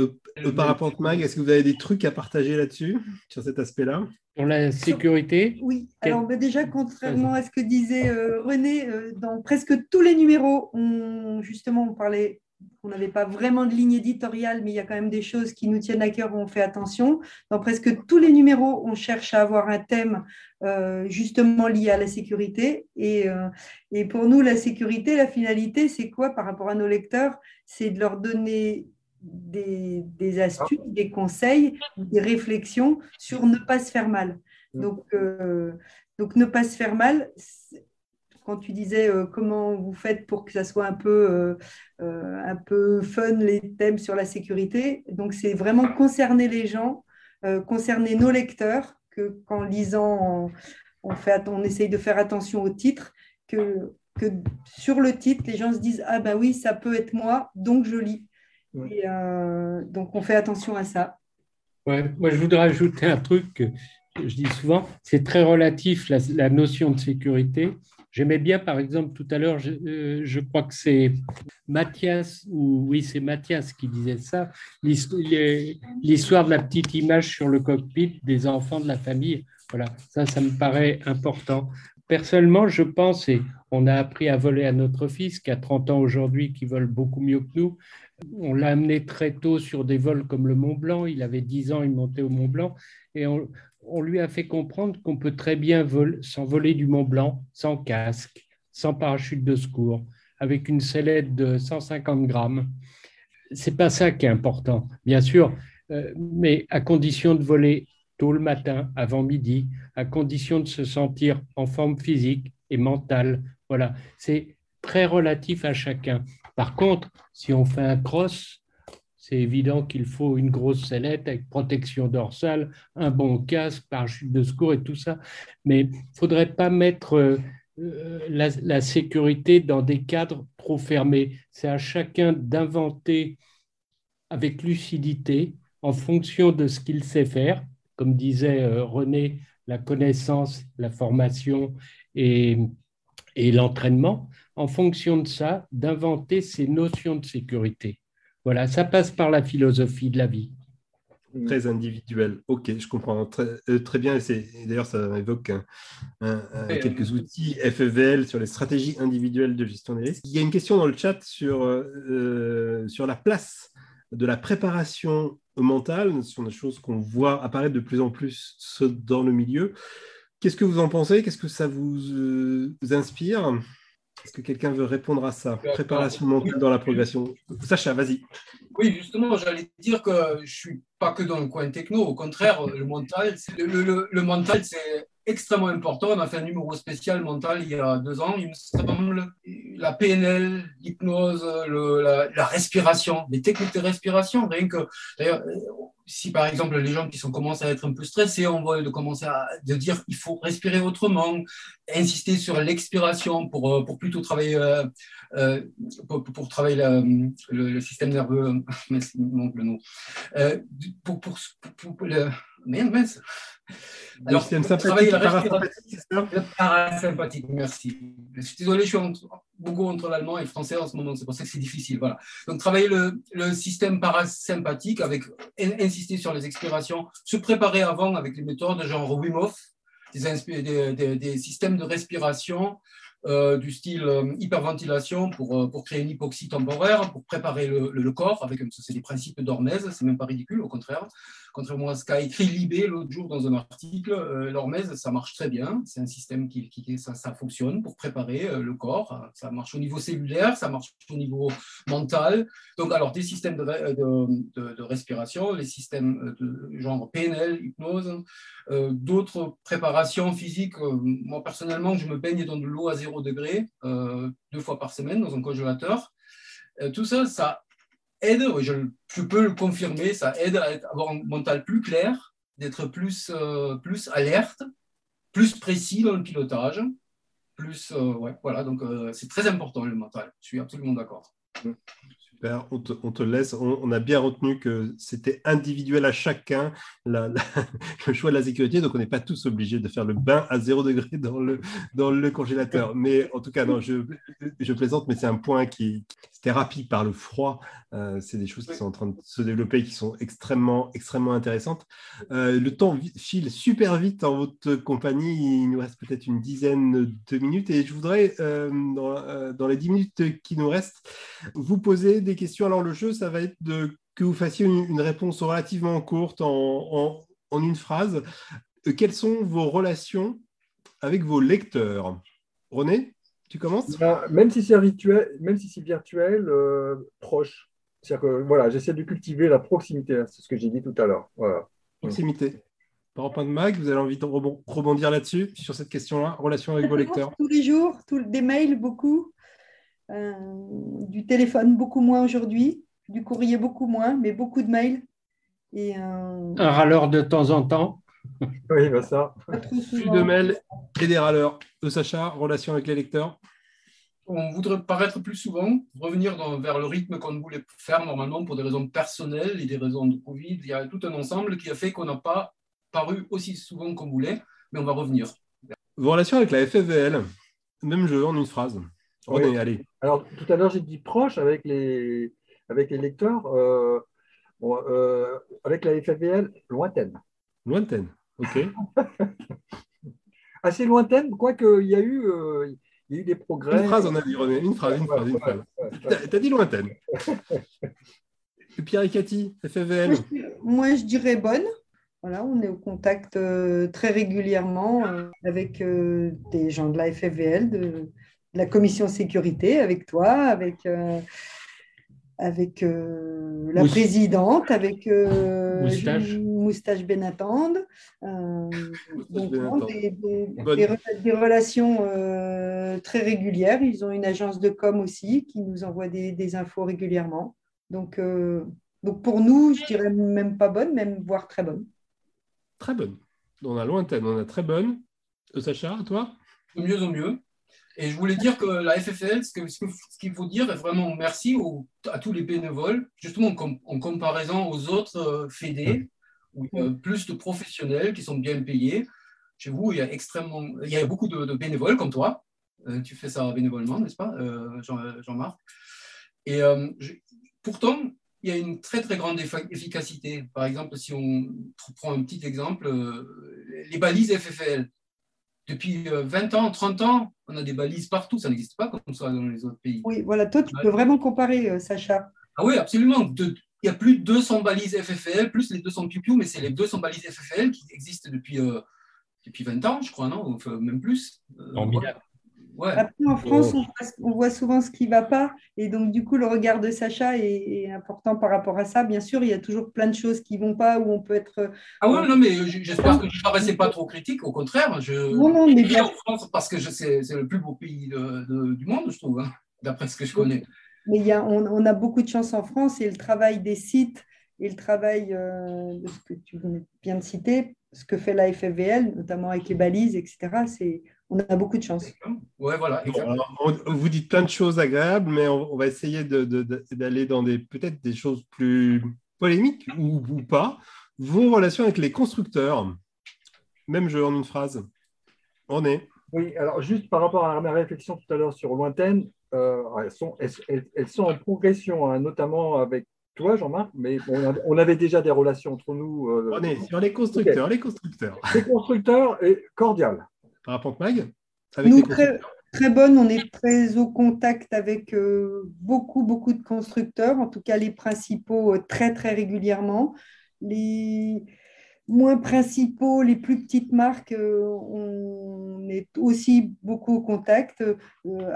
Euh, euh parapente Mag, est-ce que vous avez des trucs à partager là-dessus, sur cet aspect-là? Pour la sécurité? Oui, alors bah, déjà, contrairement à ce que disait René, dans presque tous les numéros, on, justement, on parlait on n'avait pas vraiment de ligne éditoriale, mais il y a quand même des choses qui nous tiennent à cœur où on fait attention. Dans presque tous les numéros, on cherche à avoir un thème euh, justement lié à la sécurité. Euh, et, pour nous, la sécurité, la finalité, c'est quoi par rapport à nos lecteurs? C'est de leur donner des, astuces, des conseils, des réflexions sur ne pas se faire mal. Mmh. Donc, euh, donc ne pas se faire mal, quand tu disais euh, comment vous faites pour que ça soit un peu, euh, euh, un peu fun, les thèmes sur la sécurité. Donc, c'est vraiment concerner les gens, concerner nos lecteurs, que qu'en lisant, on, fait, on essaye de faire attention au titre, que, que sur le titre, les gens se disent Ah ben oui, ça peut être moi, donc je lis. Et, donc, on fait attention à ça. Ouais, moi, je voudrais ajouter un truc que je dis souvent, c'est très relatif la notion de sécurité. J'aimais bien, par exemple, tout à l'heure, je, euh, crois que c'est Mathias, ou oui, c'est Mathias qui disait ça, l'histoire de la petite image sur le cockpit des enfants de la famille. Voilà, ça, ça me paraît important. Personnellement, je pense, et on a appris à voler à notre fils, qui a 30 ans aujourd'hui, qui vole beaucoup mieux que nous. On l'a amené très tôt sur des vols comme le Mont Blanc. Il avait 10 ans, il montait au Mont Blanc. Et on, lui a fait comprendre qu'on peut très bien s'envoler du Mont Blanc sans casque, sans parachute de secours, avec une sellette de 150 grammes. C'est pas ça qui est important, bien sûr, euh, mais à condition de voler tôt le matin, avant midi, à condition de se sentir en forme physique et mentale. Voilà, c'est très relatif à chacun. Par contre, si on fait un cross, c'est évident qu'il faut une grosse sellette avec protection dorsale, un bon casque, parachute de secours et tout ça. Mais il ne faudrait pas mettre euh, la, sécurité dans des cadres trop fermés. C'est à chacun d'inventer avec lucidité, en fonction de ce qu'il sait faire, comme disait euh, René, la connaissance, la formation et l'entraînement, en fonction de ça, d'inventer ces notions de sécurité. Voilà, ça passe par la philosophie de la vie. Très individuel. Ok, je comprends très, euh, très bien. D'ailleurs, ça évoque quelques outils FEVL sur les stratégies individuelles de gestion des risques. Il y a une question dans le chat sur, euh, sur la place de la préparation mentale. Ce sont des choses qu'on voit apparaître de plus en plus dans le milieu. Qu'est-ce que vous en pensez? Qu'est-ce que ça vous, euh, vous inspire? Est-ce que quelqu'un veut répondre à ça Préparation mentale dans la progression. Sacha, vas-y. Oui, justement, j'allais dire que je ne suis pas que dans le coin techno. Au contraire, le mental, le, le, mental, c'est extrêmement important. On a fait un numéro spécial mental il y a deux ans, il me semble. La PNL, l'hypnose, la, la, respiration, les techniques de respiration. Rien que, d'ailleurs, si par exemple les gens qui sont commencent à être un peu stressés, on va de commencer à de dire il faut respirer autrement, insister sur l'expiration pour, euh, pour plutôt travailler euh, euh, pour, pour, travailler le, le, système nerveux, (laughs) le nom, pour, pour, pour, le merde, mince. Alors, système sympathique, parasympathique, c'est ça parasympathique, merci. Je suis désolé, je suis beaucoup entre l'allemand et le français en ce moment, c'est pour ça que c'est difficile. Voilà. Donc, travailler le, le, système parasympathique avec insister sur les expirations, se préparer avant avec les méthodes genre Wim Hof, des, des, des, des systèmes de respiration euh, du style euh, hyperventilation pour, euh, pour créer une hypoxie temporaire, pour préparer le, le, le corps, avec c'est des principes d'Hormèse, c'est même pas ridicule, au contraire. Contrairement à ce qu'a écrit Libé l'autre jour dans un article, l'hormèse, ça marche très bien. C'est un système qui, qui ça, ça, fonctionne pour préparer le corps. Ça marche au niveau cellulaire, ça marche au niveau mental. Donc, alors, des systèmes de, de, de, respiration, les systèmes de genre PNL, hypnose, d'autres préparations physiques. Moi, personnellement, je me baigne dans de l'eau à zéro degré euh, deux fois par semaine dans un congélateur. tout ça, ça aide, je, peux le confirmer, ça aide à avoir un mental plus clair, d'être plus, euh, plus alerte, plus précis dans le pilotage, plus, euh, voilà, donc euh, c'est très important le mental, je suis absolument d'accord. Super, on te, on te laisse, on, on, a bien retenu que c'était individuel à chacun la, la, (laughs) le choix de la sécurité, donc on n'est pas tous obligés de faire le bain à zéro degré dans le, dans le congélateur. Mais en tout cas, non, je, je plaisante, mais c'est un point qui, qui thérapie par le froid. Euh, c'est des choses qui sont en train de se développer, qui sont extrêmement, extrêmement intéressantes. Euh, le temps file super vite en votre compagnie. Il nous reste peut-être une dizaine de minutes et je voudrais, euh, dans, dans, les dix minutes qui nous restent, vous poser des questions. Alors, le jeu, ça va être de, que vous fassiez une, une réponse relativement courte en, en, en une phrase. Quelles sont vos relations avec vos lecteurs? René tu commences? Même si c'est virtuel, même si c'est virtuel, euh, proche. C'est-à-dire que voilà, j'essaie de cultiver la proximité. C'est ce que j'ai dit tout à l'heure. Voilà. Proximité. Par point de mag, vous avez envie de rebondir là-dessus, sur cette question-là, relation avec vos lecteurs? Tous les jours, tout, des mails, beaucoup. Euh, du téléphone, beaucoup moins aujourd'hui. Du courrier, beaucoup moins, mais beaucoup de mails. Et, euh... Un râleur de temps en temps. (laughs) oui, bah ça. Plus de mails et des râleurs. De Sacha, relation avec les lecteurs On voudrait paraître plus souvent, revenir dans, vers le rythme qu'on voulait faire normalement pour des raisons personnelles et des raisons de Covid. Il y a tout un ensemble qui a fait qu'on n'a pas paru aussi souvent qu'on voulait, mais on va revenir. Vos relations avec la FFVL Même jeu en une phrase. On oui. est allé. Alors, tout à l'heure, j'ai dit proche avec les, avec les lecteurs. Euh, bon, euh, avec la FFVL, lointaine. Lointaine, ok. (laughs) Assez lointaine, quoique il y a eu, euh, il y a eu des progrès. Une phrase, on a dit, René, une phrase, une phrase, une phrase. T'as dit lointaine. Pierre et Cathy, FFVL moi je, moi, je dirais bonne. Voilà, on est au contact euh, très régulièrement euh, avec euh, des gens de la FFVL, de, la commission sécurité, avec toi, avec euh, avec euh, la Moustache. présidente, avec euh, Moustache, Moustache Benatande. Euh, donc, des, des, des, des, relations euh, très régulières. Ils ont une agence de com aussi qui nous envoie des, infos régulièrement. Donc, euh, donc, pour nous, je dirais même pas bonne, même voire très bonne. Très bonne. On a lointaine, on a très bonne. Sacha, toi? De mieux en mieux. Et je voulais dire que la FFL, ce qu'il faut dire est vraiment merci à tous les bénévoles, justement en, comparaison aux autres euh, fédés, où il y a plus de professionnels qui sont bien payés. Chez vous, il y a, extrêmement, il y a beaucoup de, de bénévoles comme toi. Euh, tu fais ça bénévolement, n'est-ce pas, euh, Jean-Marc? Et euh, je, pourtant, il y a une très très grande efficacité. Par exemple, si on prend un petit exemple, les balises FFL depuis 20 ans, 30 ans, on a des balises partout. Ça n'existe pas comme ça dans les autres pays. Oui, voilà, toi, tu peux vraiment comparer, euh, Sacha. Ah oui, absolument. De, il y a plus de 200 balises FFL, plus les 200 piou mais c'est les 200 balises FFL qui existent depuis, euh, depuis 20 ans, je crois, non? Enfin, Même plus. Euh, en. Ouais. Après, en France, on, on, voit souvent ce qui ne va pas. Et donc, du coup, le regard de Sacha est, est, important par rapport à ça. Bien sûr, il y a toujours plein de choses qui ne vont pas, où on peut être. Ah oui, non, mais j'espère que je ne pas trop critique. Au contraire, je. Non, non, mais bien. en France parce que c'est le plus beau pays de, de, du monde, je trouve, hein, d'après ce que je connais. Mais il y a, on, on, a beaucoup de chance en France et le travail des sites et le travail euh, de ce que tu viens de citer, ce que fait la FFVL, notamment avec les balises, etc., c'est on a beaucoup de chance. Ouais, voilà. on, vous dites plein de choses agréables, mais on, on va essayer d'aller de, de, dans des peut-être des choses plus polémiques ou, ou, pas. Vos relations avec les constructeurs, même jeu en une phrase. On est. Oui, alors juste par rapport à ma réflexion tout à l'heure sur lointaine, euh, elles, sont, elles, elles, sont en progression, hein, notamment avec toi, Jean-Marc, mais on, on, avait déjà des relations entre nous. Euh, on est sur les constructeurs, okay. les constructeurs. Les constructeurs, et cordiales. Par rapport à Mag nous, très, très bonne. On est très au contact avec beaucoup, beaucoup de constructeurs, en tout cas les principaux très, très régulièrement. Les moins principaux, les plus petites marques, on est aussi beaucoup au contact.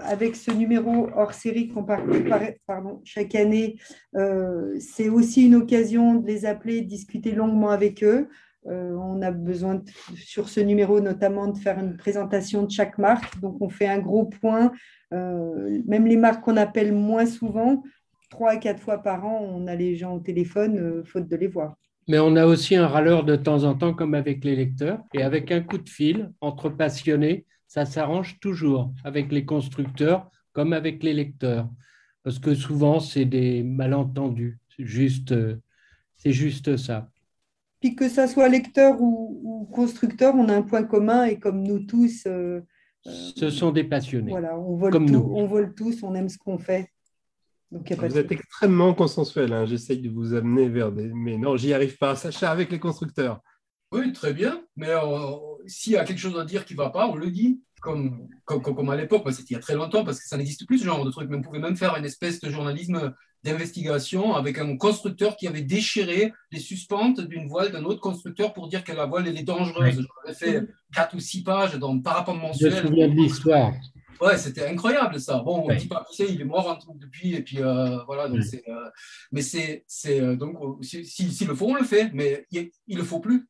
avec ce numéro hors série qu'on parle pardon, chaque année, c'est aussi une occasion de les appeler, de discuter longuement avec eux. Euh, on a besoin, sur ce numéro notamment, de faire une présentation de chaque marque. Donc, on fait un gros point. Euh, même les marques qu'on appelle moins souvent, trois à quatre fois par an, on a les gens au téléphone, euh, faute de les voir. Mais on a aussi un râleur de temps en temps, comme avec les lecteurs. Et avec un coup de fil, entre passionnés, ça s'arrange toujours avec les constructeurs comme avec les lecteurs. Parce que souvent, c'est des malentendus. C'est juste, c'est juste ça. Puis que ça soit lecteur ou, constructeur, on a un point commun et comme nous tous. Euh, Ce sont des passionnés. Voilà, on vole, comme nous. on vole tous, on aime ce qu'on fait. Donc, vous êtes extrêmement consensuel. Hein. J'essaye de vous amener vers des. Mais non, j'y arrive pas. Sacha, avec les constructeurs. Oui, très bien. Mais euh, s'il y a quelque chose à dire qui ne va pas, on le dit. Comme, comme, comme à l'époque, c'était il y a très longtemps, parce que ça n'existe plus ce genre de truc. Mais on pouvait même faire une espèce de journalisme d'investigation avec un constructeur qui avait déchiré les suspentes d'une voile d'un autre constructeur pour dire que la voile elle est dangereuse. J'avais fait quatre ou six pages dans Parapente mensuel. Je me souviens de l'histoire. Ouais, c'était incroyable ça. Bon, on ne dit pas qui c'est, il est mort depuis, et puis euh, voilà. Donc euh, mais c'est, c'est euh, donc s'il si, le faut, on le fait, mais il ne le faut plus.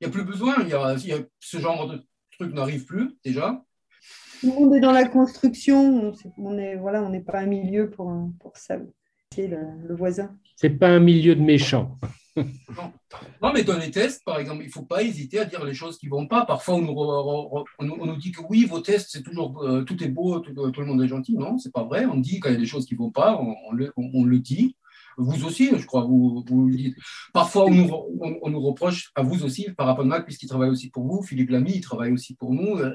Il n'y a plus besoin. Il y a, y a, ce genre de truc n'arrive plus déjà. Tout le monde est dans la construction. On est, voilà, on n'est pas un milieu pour, pour ça le, le voisin. C'est pas un milieu de méchants. non. mais dans les tests, par exemple, il ne faut pas hésiter à dire les choses qui ne vont pas. Parfois, on nous, on nous, dit que oui, vos tests, c'est toujours euh, tout est beau, tout, le monde est gentil. Non, c'est pas vrai. On dit quand il y a des choses qui ne vont pas, on, le, on, le, dit. Vous aussi, je crois, vous, vous le dites. Parfois, on nous, on, nous, reproche, à vous aussi, par rapport à Mac, puisqu'il travaille aussi pour vous. Philippe Lamy, il travaille aussi pour nous. Euh,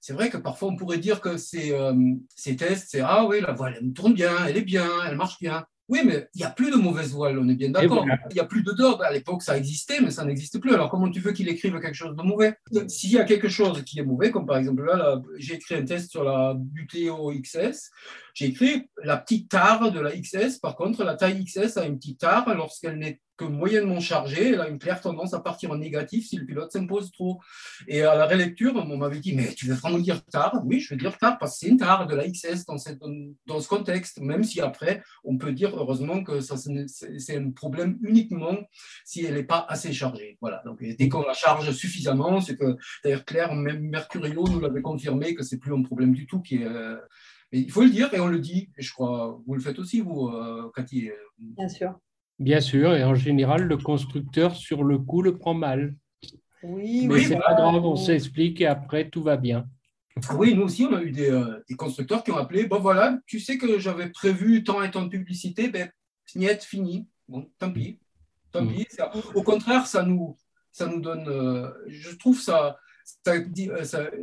c'est vrai que parfois, on pourrait dire que ces, euh, ces tests, c'est Ah oui, la voile, elle tourne bien, elle est bien, elle marche bien. Oui, mais il n'y a plus de mauvaise voile, on est bien d'accord. Il n'y a plus de dog. À l'époque, ça existait, mais ça n'existe plus. Alors, comment tu veux qu'il écrive quelque chose de mauvais? S'il y a quelque chose qui est mauvais, comme par exemple là, j'ai écrit un test sur la Buteo XS, j'ai écrit la petite tare de la XS. Par contre, la taille XS a une petite tare lorsqu'elle n'est que moyennement chargée. Elle a une claire tendance à partir en négatif si le pilote s'impose trop. Et à la rélecture, on m'avait dit Mais tu veux vraiment dire tare Oui, je veux dire tare parce que c'est une tare de la XS dans, cette, dans ce contexte, même si après, on peut dire heureusement que c'est un problème uniquement si elle n'est pas assez chargée. Voilà. Donc, dès qu'on la charge suffisamment, c'est que d'ailleurs, Claire, même Mercurio nous l'avait confirmé que c'est plus un problème du tout. Euh, il faut le dire et on le dit. Et je crois, vous le faites aussi, vous, euh, Cathy. Euh, Bien sûr. Bien sûr, et en général, le constructeur, sur le coup, le prend mal. Oui, Mais c'est pas grave, on s'explique et après, tout va bien. Oui, nous aussi, on a eu des, euh, constructeurs qui ont appelé. Bon, voilà, tu sais que j'avais prévu tant et tant de publicité, ben, niet, fini. Bon, tant pis. Tant mm. pis. au contraire, ça nous, ça nous donne, je trouve, ça, ça,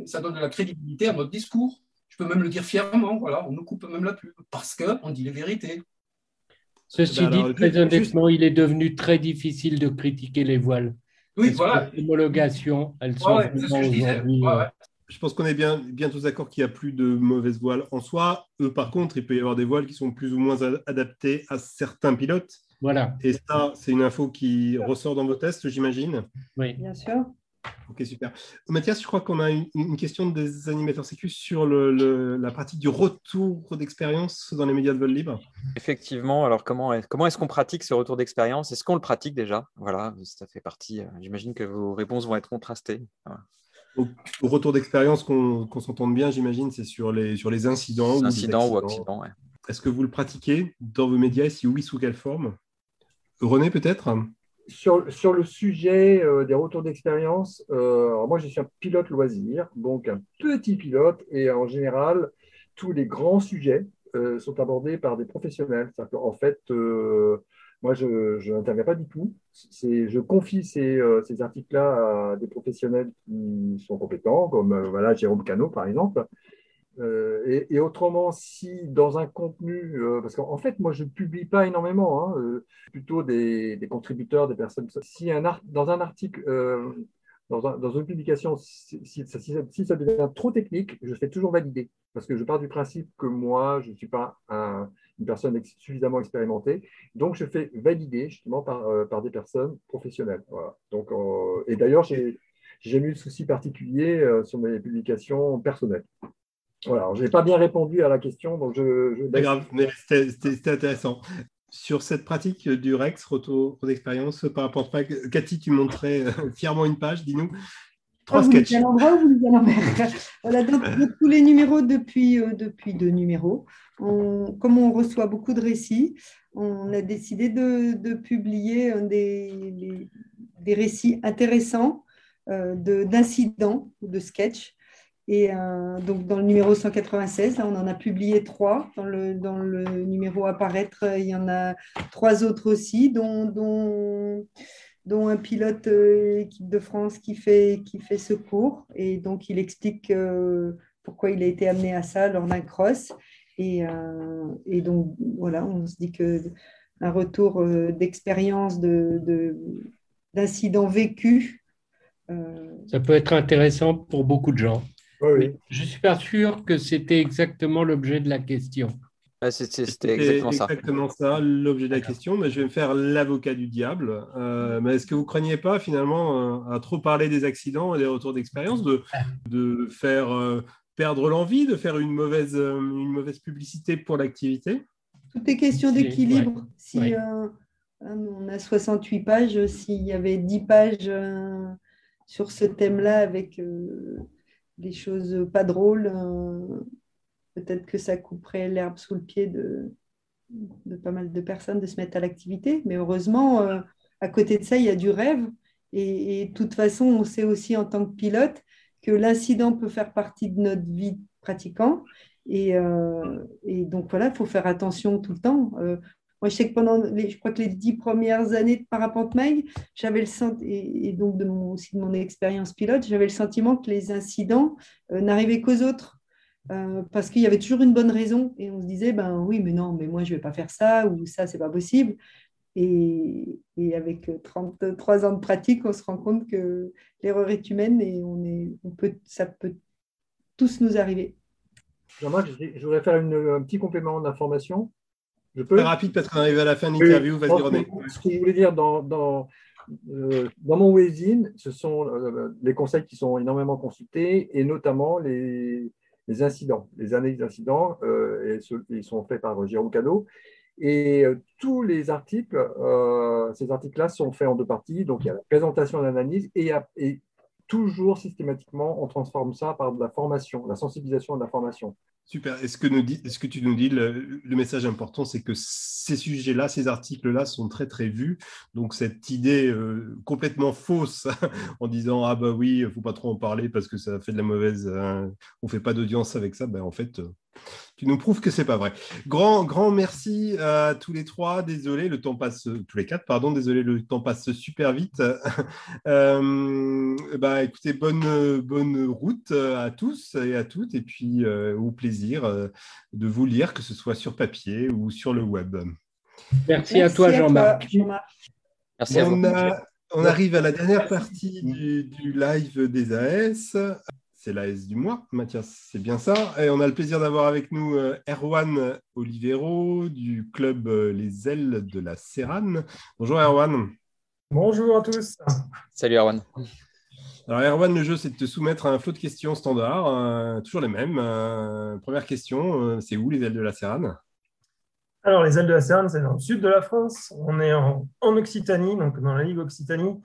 ça donne de la crédibilité à notre discours je peux même le dire fièrement, voilà, on nous coupe même la pub parce qu'on dit les vérités. Ceci dit, très honnêtement, il est devenu très difficile de critiquer les voiles. Oui, voilà. Les homologations, elles sont aujourd'hui. Euh, je pense qu'on est bien, bien tous d'accord qu'il n'y a plus de mauvaises voiles en soi. Eux, par contre, il peut y avoir des voiles qui sont plus ou moins adaptées à certains pilotes. Voilà. Et ça, c'est une info qui ressort dans vos tests, j'imagine. Oui. Bien sûr. Ok, super. Mathias, je crois qu'on a une, question des animateurs sécu sur le, la pratique du retour d'expérience dans les médias de vol libre. Effectivement. Alors, comment, est, comment est-ce qu'on pratique ce retour d'expérience? Est-ce qu'on le pratique déjà? Voilà, ça fait partie. Euh, j'imagine que vos réponses vont être contrastées. Au, retour d'expérience, qu'on s'entende bien, j'imagine, c'est sur les, sur les incidents. Incidents ou, accidents, ouais. Est-ce que vous le pratiquez dans vos médias? Et si oui, sous quelle forme? René, peut-être? Sur, le sujet euh, des retours d'expérience, euh, moi je suis un pilote loisir, donc un petit pilote, et en général, tous les grands sujets euh, sont abordés par des professionnels. En fait, moi je n'interviens pas du tout. Je confie ces, ces articles-là à des professionnels qui sont compétents, comme voilà, Jérôme Cano par exemple. Euh, et, autrement, si dans un contenu, euh, parce qu'en fait, moi, je ne publie pas énormément, hein, euh, plutôt des, contributeurs, des personnes. Si un dans un article, dans, une publication, si, ça devient trop technique, je fais toujours valider. Parce que je pars du principe que moi, je ne suis pas une personne suffisamment expérimentée. Donc, je fais valider justement par, euh, des personnes professionnelles. Donc, euh, et d'ailleurs, j'ai jamais eu souci particulier euh, sur mes publications personnelles. Voilà, je n'ai pas bien répondu à la question, donc je. je... grave, mais c'était intéressant sur cette pratique du Rex, retour d'expérience par rapport à Cathy, tu montrais euh, fièrement une page, dis-nous. Trois oh, sketchs. (laughs) voilà, dans, tous les numéros depuis, euh, depuis deux numéros, comme on reçoit beaucoup de récits, on a décidé de, publier des, des, récits intéressants euh, d'incidents ou de sketchs et euh, donc, dans le numéro 196, on en a publié trois. Dans le, dans le numéro à paraître, il y en a trois autres aussi, dont, dont, un pilote euh, équipe de France qui fait, qui fait secours. Et donc, il explique euh, pourquoi il a été amené à ça lors d'un cross. Et, et, donc, voilà, on se dit que un retour d'expérience d'incidents de, vécus. Ça peut être intéressant pour beaucoup de gens. Je ne suis pas sûr que c'était exactement l'objet de la question. c'était exactement ça. exactement ça, l'objet de la question. Mais je vais me faire l'avocat du diable. Euh, mais est-ce que vous ne craignez pas, finalement, euh, à trop parler des accidents et des retours d'expérience, de, de faire euh, perdre l'envie, de faire une mauvaise, une mauvaise publicité pour l'activité? Tout est question d'équilibre. Si on a 68 pages, s'il y avait 10 pages sur ce thème-là avec des choses pas drôles, euh, peut-être que ça couperait l'herbe sous le pied de, de, pas mal de personnes de se mettre à l'activité. Mais heureusement, euh, à côté de ça, il y a du rêve. Et, de toute façon, on sait aussi en tant que pilote que l'incident peut faire partie de notre vie pratiquant. Et, euh, et donc voilà, il faut faire attention tout le temps. Moi, je sais que pendant, les, je crois que les dix premières années de Parapente Mag, j'avais le sentiment, et, donc de mon, aussi de mon expérience pilote, j'avais le sentiment que les incidents euh, n'arrivaient qu'aux autres. Euh, parce qu'il y avait toujours une bonne raison et on se disait ben oui mais non mais moi je vais pas faire ça ou ça c'est pas possible et, et, avec 33 ans de pratique on se rend compte que l'erreur est humaine et on est on peut ça peut tous nous arriver. Moi, je voudrais faire un petit complément d'information. Je peux Très rapide parce qu'on arrive à la fin de l'interview. Vas-y, René. Ce que je voulais dire dans, dans, euh, dans mon webzine, ce sont euh, les conseils qui sont énormément consultés et notamment les, les incidents, les analyses d'incidents. Euh, ils sont faits par Jérôme Cano. Et tous les articles, ces articles-là sont faits en deux parties. Donc, il y a la présentation et l'analyse et, et toujours systématiquement, on transforme ça par de la formation, la sensibilisation de la formation. Super. Est-ce que, que, tu nous dis, le, message important, c'est que ces sujets-là, ces articles-là sont très, très vus. Donc, cette idée euh, complètement fausse (laughs) en disant Ah, bah oui, il ne faut pas trop en parler parce que ça fait de la mauvaise. Hein, on ne fait pas d'audience avec ça. Ben, en fait, euh, tu nous prouves que c'est pas vrai. Grand, grand merci à tous les trois. Désolé, le temps passe, tous les quatre, pardon, désolé, le temps passe super vite. (laughs) bah, écoutez, bonne, bonne route à tous et à toutes, et puis euh, au plaisir euh, de vous lire, que ce soit sur papier ou sur le web. Merci, à toi, Jean-Marc. merci à vous. On, arrive à la dernière partie du, du live des AS c'est l'AS du mois, Mathias, c'est bien ça. Et on a le plaisir d'avoir avec nous euh, Erwan Olivero du club euh, Les Ailes de la Serrane. Bonjour Erwan. Bonjour à tous. Salut Erwan. Alors Erwan, le jeu c'est de te soumettre à un flot de questions standard, euh, toujours les mêmes. première question, c'est où les Ailes de la Serrane? Alors, les ailes de la Serrane, c'est dans le sud de la France. On est en, Occitanie, donc dans la Ligue Occitanie,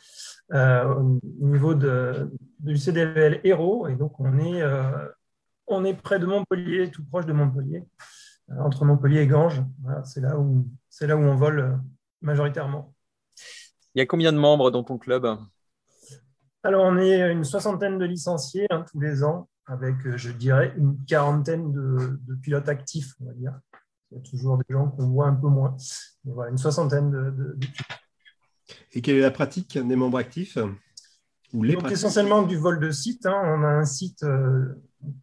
au niveau de, du CDVL Héros. Et donc, on est, euh, on est près de Montpellier, tout proche de Montpellier, euh, entre Montpellier et Ganges. c'est là, où, là où on vole euh, majoritairement. Il y a combien de membres dans ton club? Alors, on est une soixantaine de licenciés hein, tous les ans, avec, je dirais, une quarantaine de, pilotes actifs, on va dire. Il y a toujours des gens qu'on voit un peu moins. Mais voilà, une soixantaine de, de pilotes. Et quelle est la pratique des membres actifs donc, essentiellement du vol de site. Hein. On a un site, euh,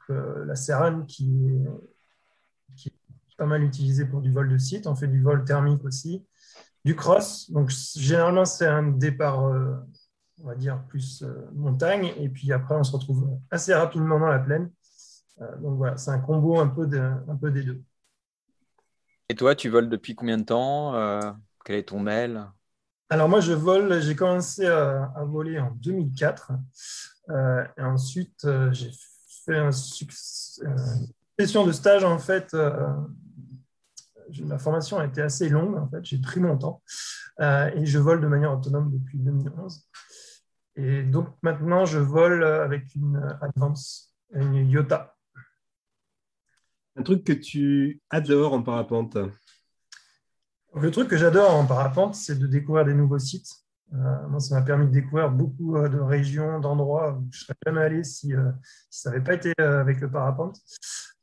euh, la Serrane, qui est, pas mal utilisé pour du vol de site. On fait du vol thermique aussi. Du cross. Donc, généralement, c'est un départ euh, on va dire, plus euh, montagne. Et puis après, on se retrouve assez rapidement dans la plaine. Euh, donc voilà, c'est un combo un peu, de, un peu des deux. Et toi, tu voles depuis combien de temps euh, Quel est ton mail? Alors moi, je vole, j'ai commencé à, voler en 2004. et ensuite, j'ai fait un une session de stage en fait ma formation a été assez longue, en fait, j'ai pris mon temps euh, et je vole de manière autonome depuis 2011. Et donc maintenant, je vole avec une Advance, une Yota. Un truc que tu adores en parapente Le truc que j'adore en parapente, c'est de découvrir des nouveaux sites. Euh, moi, ça m'a permis de découvrir beaucoup euh, de régions, d'endroits où je ne serais jamais allé si, si ça n'avait pas été avec le parapente.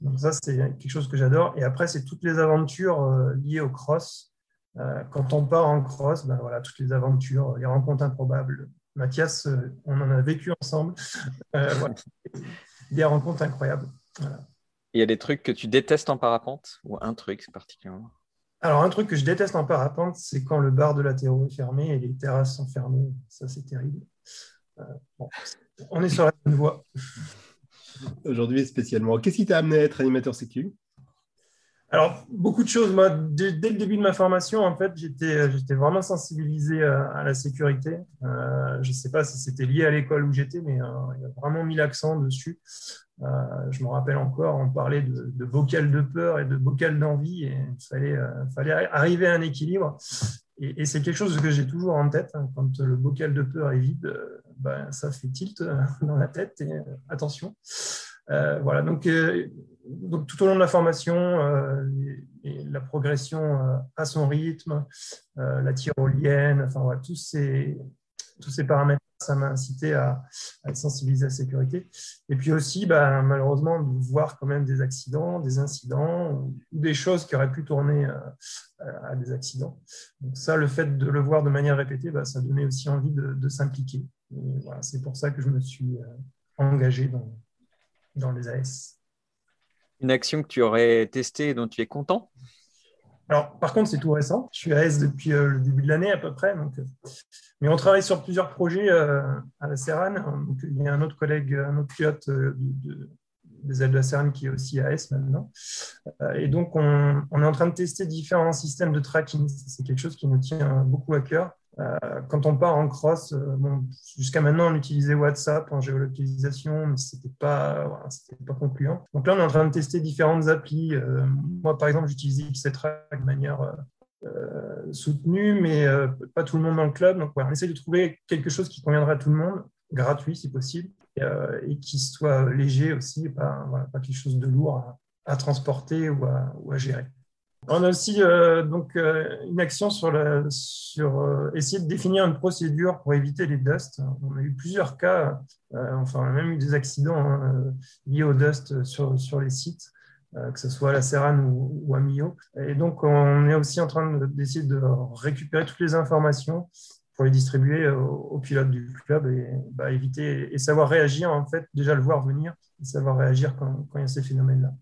Donc ça, c'est quelque chose que j'adore. Et après, c'est toutes les aventures euh, liées au cross. Euh, quand on part en cross, ben voilà, toutes les aventures, les rencontres improbables. Mathias, euh, on en a vécu ensemble. Voilà. Des rencontres incroyables. Il y a des trucs que tu détestes en parapente ou un truc particulièrement? Alors, un truc que je déteste en parapente, c'est quand le bar de la terreau est fermé et les terrasses sont fermées. Ça, c'est terrible. on est sur la bonne voie aujourd'hui spécialement. Qu'est-ce qui t'a amené à être animateur sécu? Alors, beaucoup de choses. Moi, dès, le début de ma formation, en fait, j'étais vraiment sensibilisé à, la sécurité. Euh, je ne sais pas si c'était lié à l'école où j'étais, mais euh, il a vraiment mis l'accent dessus. Euh, je me rappelle encore, on parlait de, bocal de peur et de bocal d'envie, et il fallait, fallait arriver à un équilibre. Et, c'est quelque chose que j'ai toujours en tête. Hein. quand le bocal de peur est vide, ben, ça fait tilt dans la tête. Et attention. Voilà, donc donc, tout au long de la formation, euh, la progression euh, à son rythme, euh, la tyrolienne, enfin tous, ces, tous ces paramètres, ça m'a incité à, être sensibilisé à la sécurité. Et puis aussi, bah, malheureusement, de voir quand même des accidents, des incidents, ou des choses qui auraient pu tourner à, des accidents. Donc ça, le fait de le voir de manière répétée, bah, ça donnait aussi envie de, s'impliquer. Voilà, C'est pour ça que je me suis engagé dans, dans les AS. Une action que tu aurais testée et dont tu es content? Alors, par contre, c'est tout récent. Je suis à S depuis euh, le début de l'année à peu près. Donc, euh, mais on travaille sur plusieurs projets euh, à la Serran. Donc, il y a un autre collègue, un autre pilote des ailes de la Serran qui est aussi à S maintenant. et donc, on, on, est en train de tester différents systèmes de tracking. C'est quelque chose qui nous tient beaucoup à cœur. Euh, quand on part en cross, euh, jusqu'à maintenant, on utilisait WhatsApp en géolocalisation, mais ce n'était pas, pas concluant. Donc là, on est en train de tester différentes applis. Euh, moi, par exemple, j'utilisais Xetra de manière soutenue, mais pas tout le monde dans le club. Donc, on essaie de trouver quelque chose qui conviendrait à tout le monde, gratuit si possible, et, qui soit léger aussi, pas, pas quelque chose de lourd à, transporter ou à gérer. On a aussi euh, donc, euh, une action sur, sur euh, essayer de définir une procédure pour éviter les dusts. On a eu plusieurs cas, enfin, on a même eu des accidents hein, liés au dust sur, sur les sites, que ce soit à la Serran ou, à Millau. Et donc, on est aussi en train d'essayer de récupérer toutes les informations pour les distribuer aux, pilotes du club et bah, éviter et savoir réagir, en fait, déjà le voir venir et savoir réagir quand il y a ces phénomènes-là.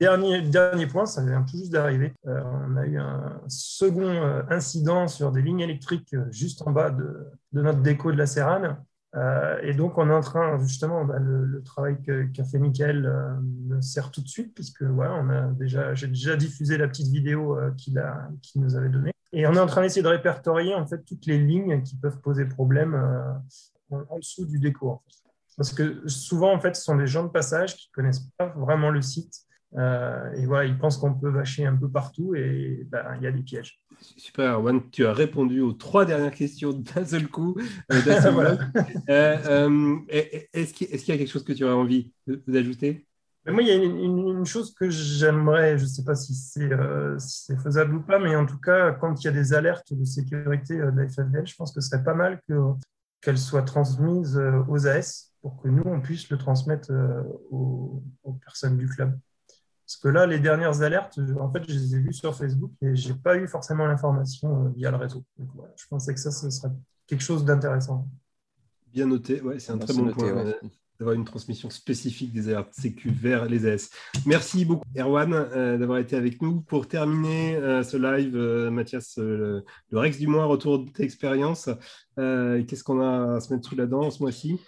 Dernier, dernier point, ça vient tout juste d'arriver. Euh, on a eu un second euh, incident sur des lignes électriques euh, juste en bas de, notre déco de la Serrane. et donc, on est en train, justement, bah, le, travail qu'a fait Mickaël me sert tout de suite, puisque voilà, on a déjà, j'ai déjà diffusé la petite vidéo qu'il nous avait donnée. Et on est en train d'essayer de répertorier en fait toutes les lignes qui peuvent poser problème en, dessous du déco. Parce que souvent, en fait, ce sont des gens de passage qui connaissent pas vraiment le site euh, et voilà, ils pensent qu'on peut vacher un peu partout et ben, il y a des pièges. Super, Juan, tu as répondu aux trois dernières questions d'un seul coup. Euh, (laughs) euh, est-ce qu'il y a quelque chose que tu aurais envie d'ajouter? Moi, il y a une, chose que j'aimerais, je ne sais pas si c'est faisable ou pas, mais en tout cas, quand il y a des alertes de sécurité de la FFL, je pense que ce serait pas mal qu'elles soient transmises aux AS pour que nous, on puisse le transmettre aux personnes du club. Parce que là, les dernières alertes, en fait, je les ai vues sur Facebook et je n'ai pas eu forcément l'information euh, via le réseau. je pensais que ça, ce serait quelque chose d'intéressant. Bien noté, ouais, c'est un très bon point. d'avoir une transmission spécifique des alertes sécu vers les AS. Merci beaucoup, Erwan, euh, d'avoir été avec nous. Pour terminer euh, ce live, euh, Mathias, le Rex du mois, retour de tes expériences. Qu'est-ce qu'on a à se mettre sous la dent ce mois-ci?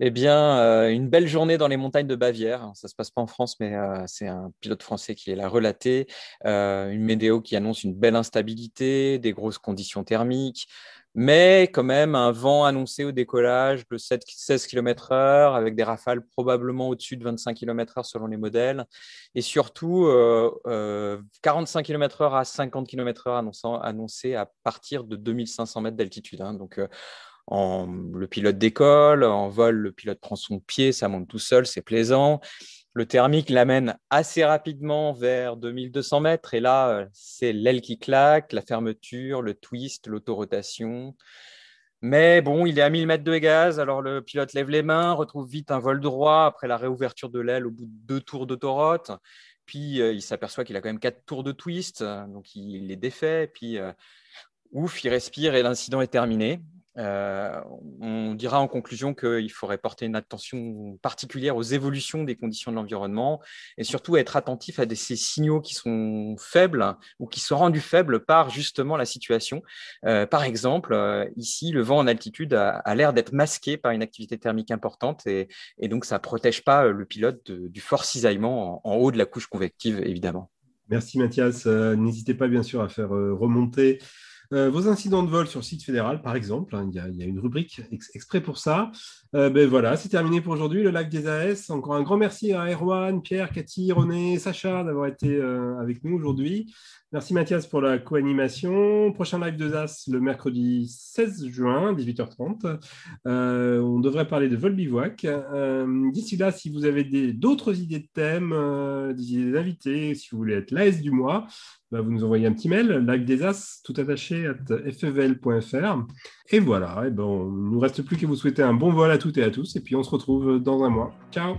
Eh bien, une belle journée dans les montagnes de Bavière. Ça ne se passe pas en France, mais c'est un pilote français qui l'a relaté. une météo qui annonce une belle instabilité, des grosses conditions thermiques, mais quand même un vent annoncé au décollage de 7, 16 km/h avec des rafales probablement au-dessus de 25 km/h selon les modèles et surtout 45 km/h à 50 km/h annoncé à partir de 2500 mètres d'altitude. Hein. donc euh, le pilote décolle, en vol, le pilote prend son pied, ça monte tout seul, c'est plaisant. Le thermique l'amène assez rapidement vers 2200 mètres. Et là, c'est l'aile qui claque, la fermeture, le twist, l'autorotation. Mais bon, il est à 1000 mètres de gaz, alors le pilote lève les mains, retrouve vite un vol droit après la réouverture de l'aile au bout de deux tours d'autoroute. Puis euh, il s'aperçoit qu'il a quand même quatre tours de twist, donc il les défait. Puis euh, ouf, il respire et l'incident est terminé. Euh, on dira en conclusion qu'il faudrait porter une attention particulière aux évolutions des conditions de l'environnement et surtout être attentif à ces signaux qui sont faibles ou qui sont rendus faibles par justement la situation. Euh, par exemple, euh, ici, le vent en altitude a, l'air d'être masqué par une activité thermique importante et, donc ça ne protège pas le pilote du fort cisaillement en, haut de la couche convective, évidemment. Merci Mathias. N'hésitez pas bien sûr à faire remonter vos incidents de vol sur site fédéral, par exemple, hein, il, y a, une rubrique exprès pour ça. Euh, ben voilà, c'est terminé pour aujourd'hui, le live des AS. Encore un grand merci à Erwan, Pierre, Cathy, René, Sacha d'avoir été euh, avec nous aujourd'hui. Merci Mathias pour la co-animation. Prochain live de ZAS le mercredi 16 juin, 18h30. Euh, on devrait parler de vol bivouac. D'ici là, si vous avez d'autres idées de thèmes, des idées d'invités, si vous voulez être l'AS du mois, bah, vous nous envoyez un petit mail, live des As, tout attaché, à fevl.fr. Et voilà, et eh ben, il ne nous reste plus qu'à vous souhaiter un bon vol à et à tous, et puis on se retrouve dans un mois. Ciao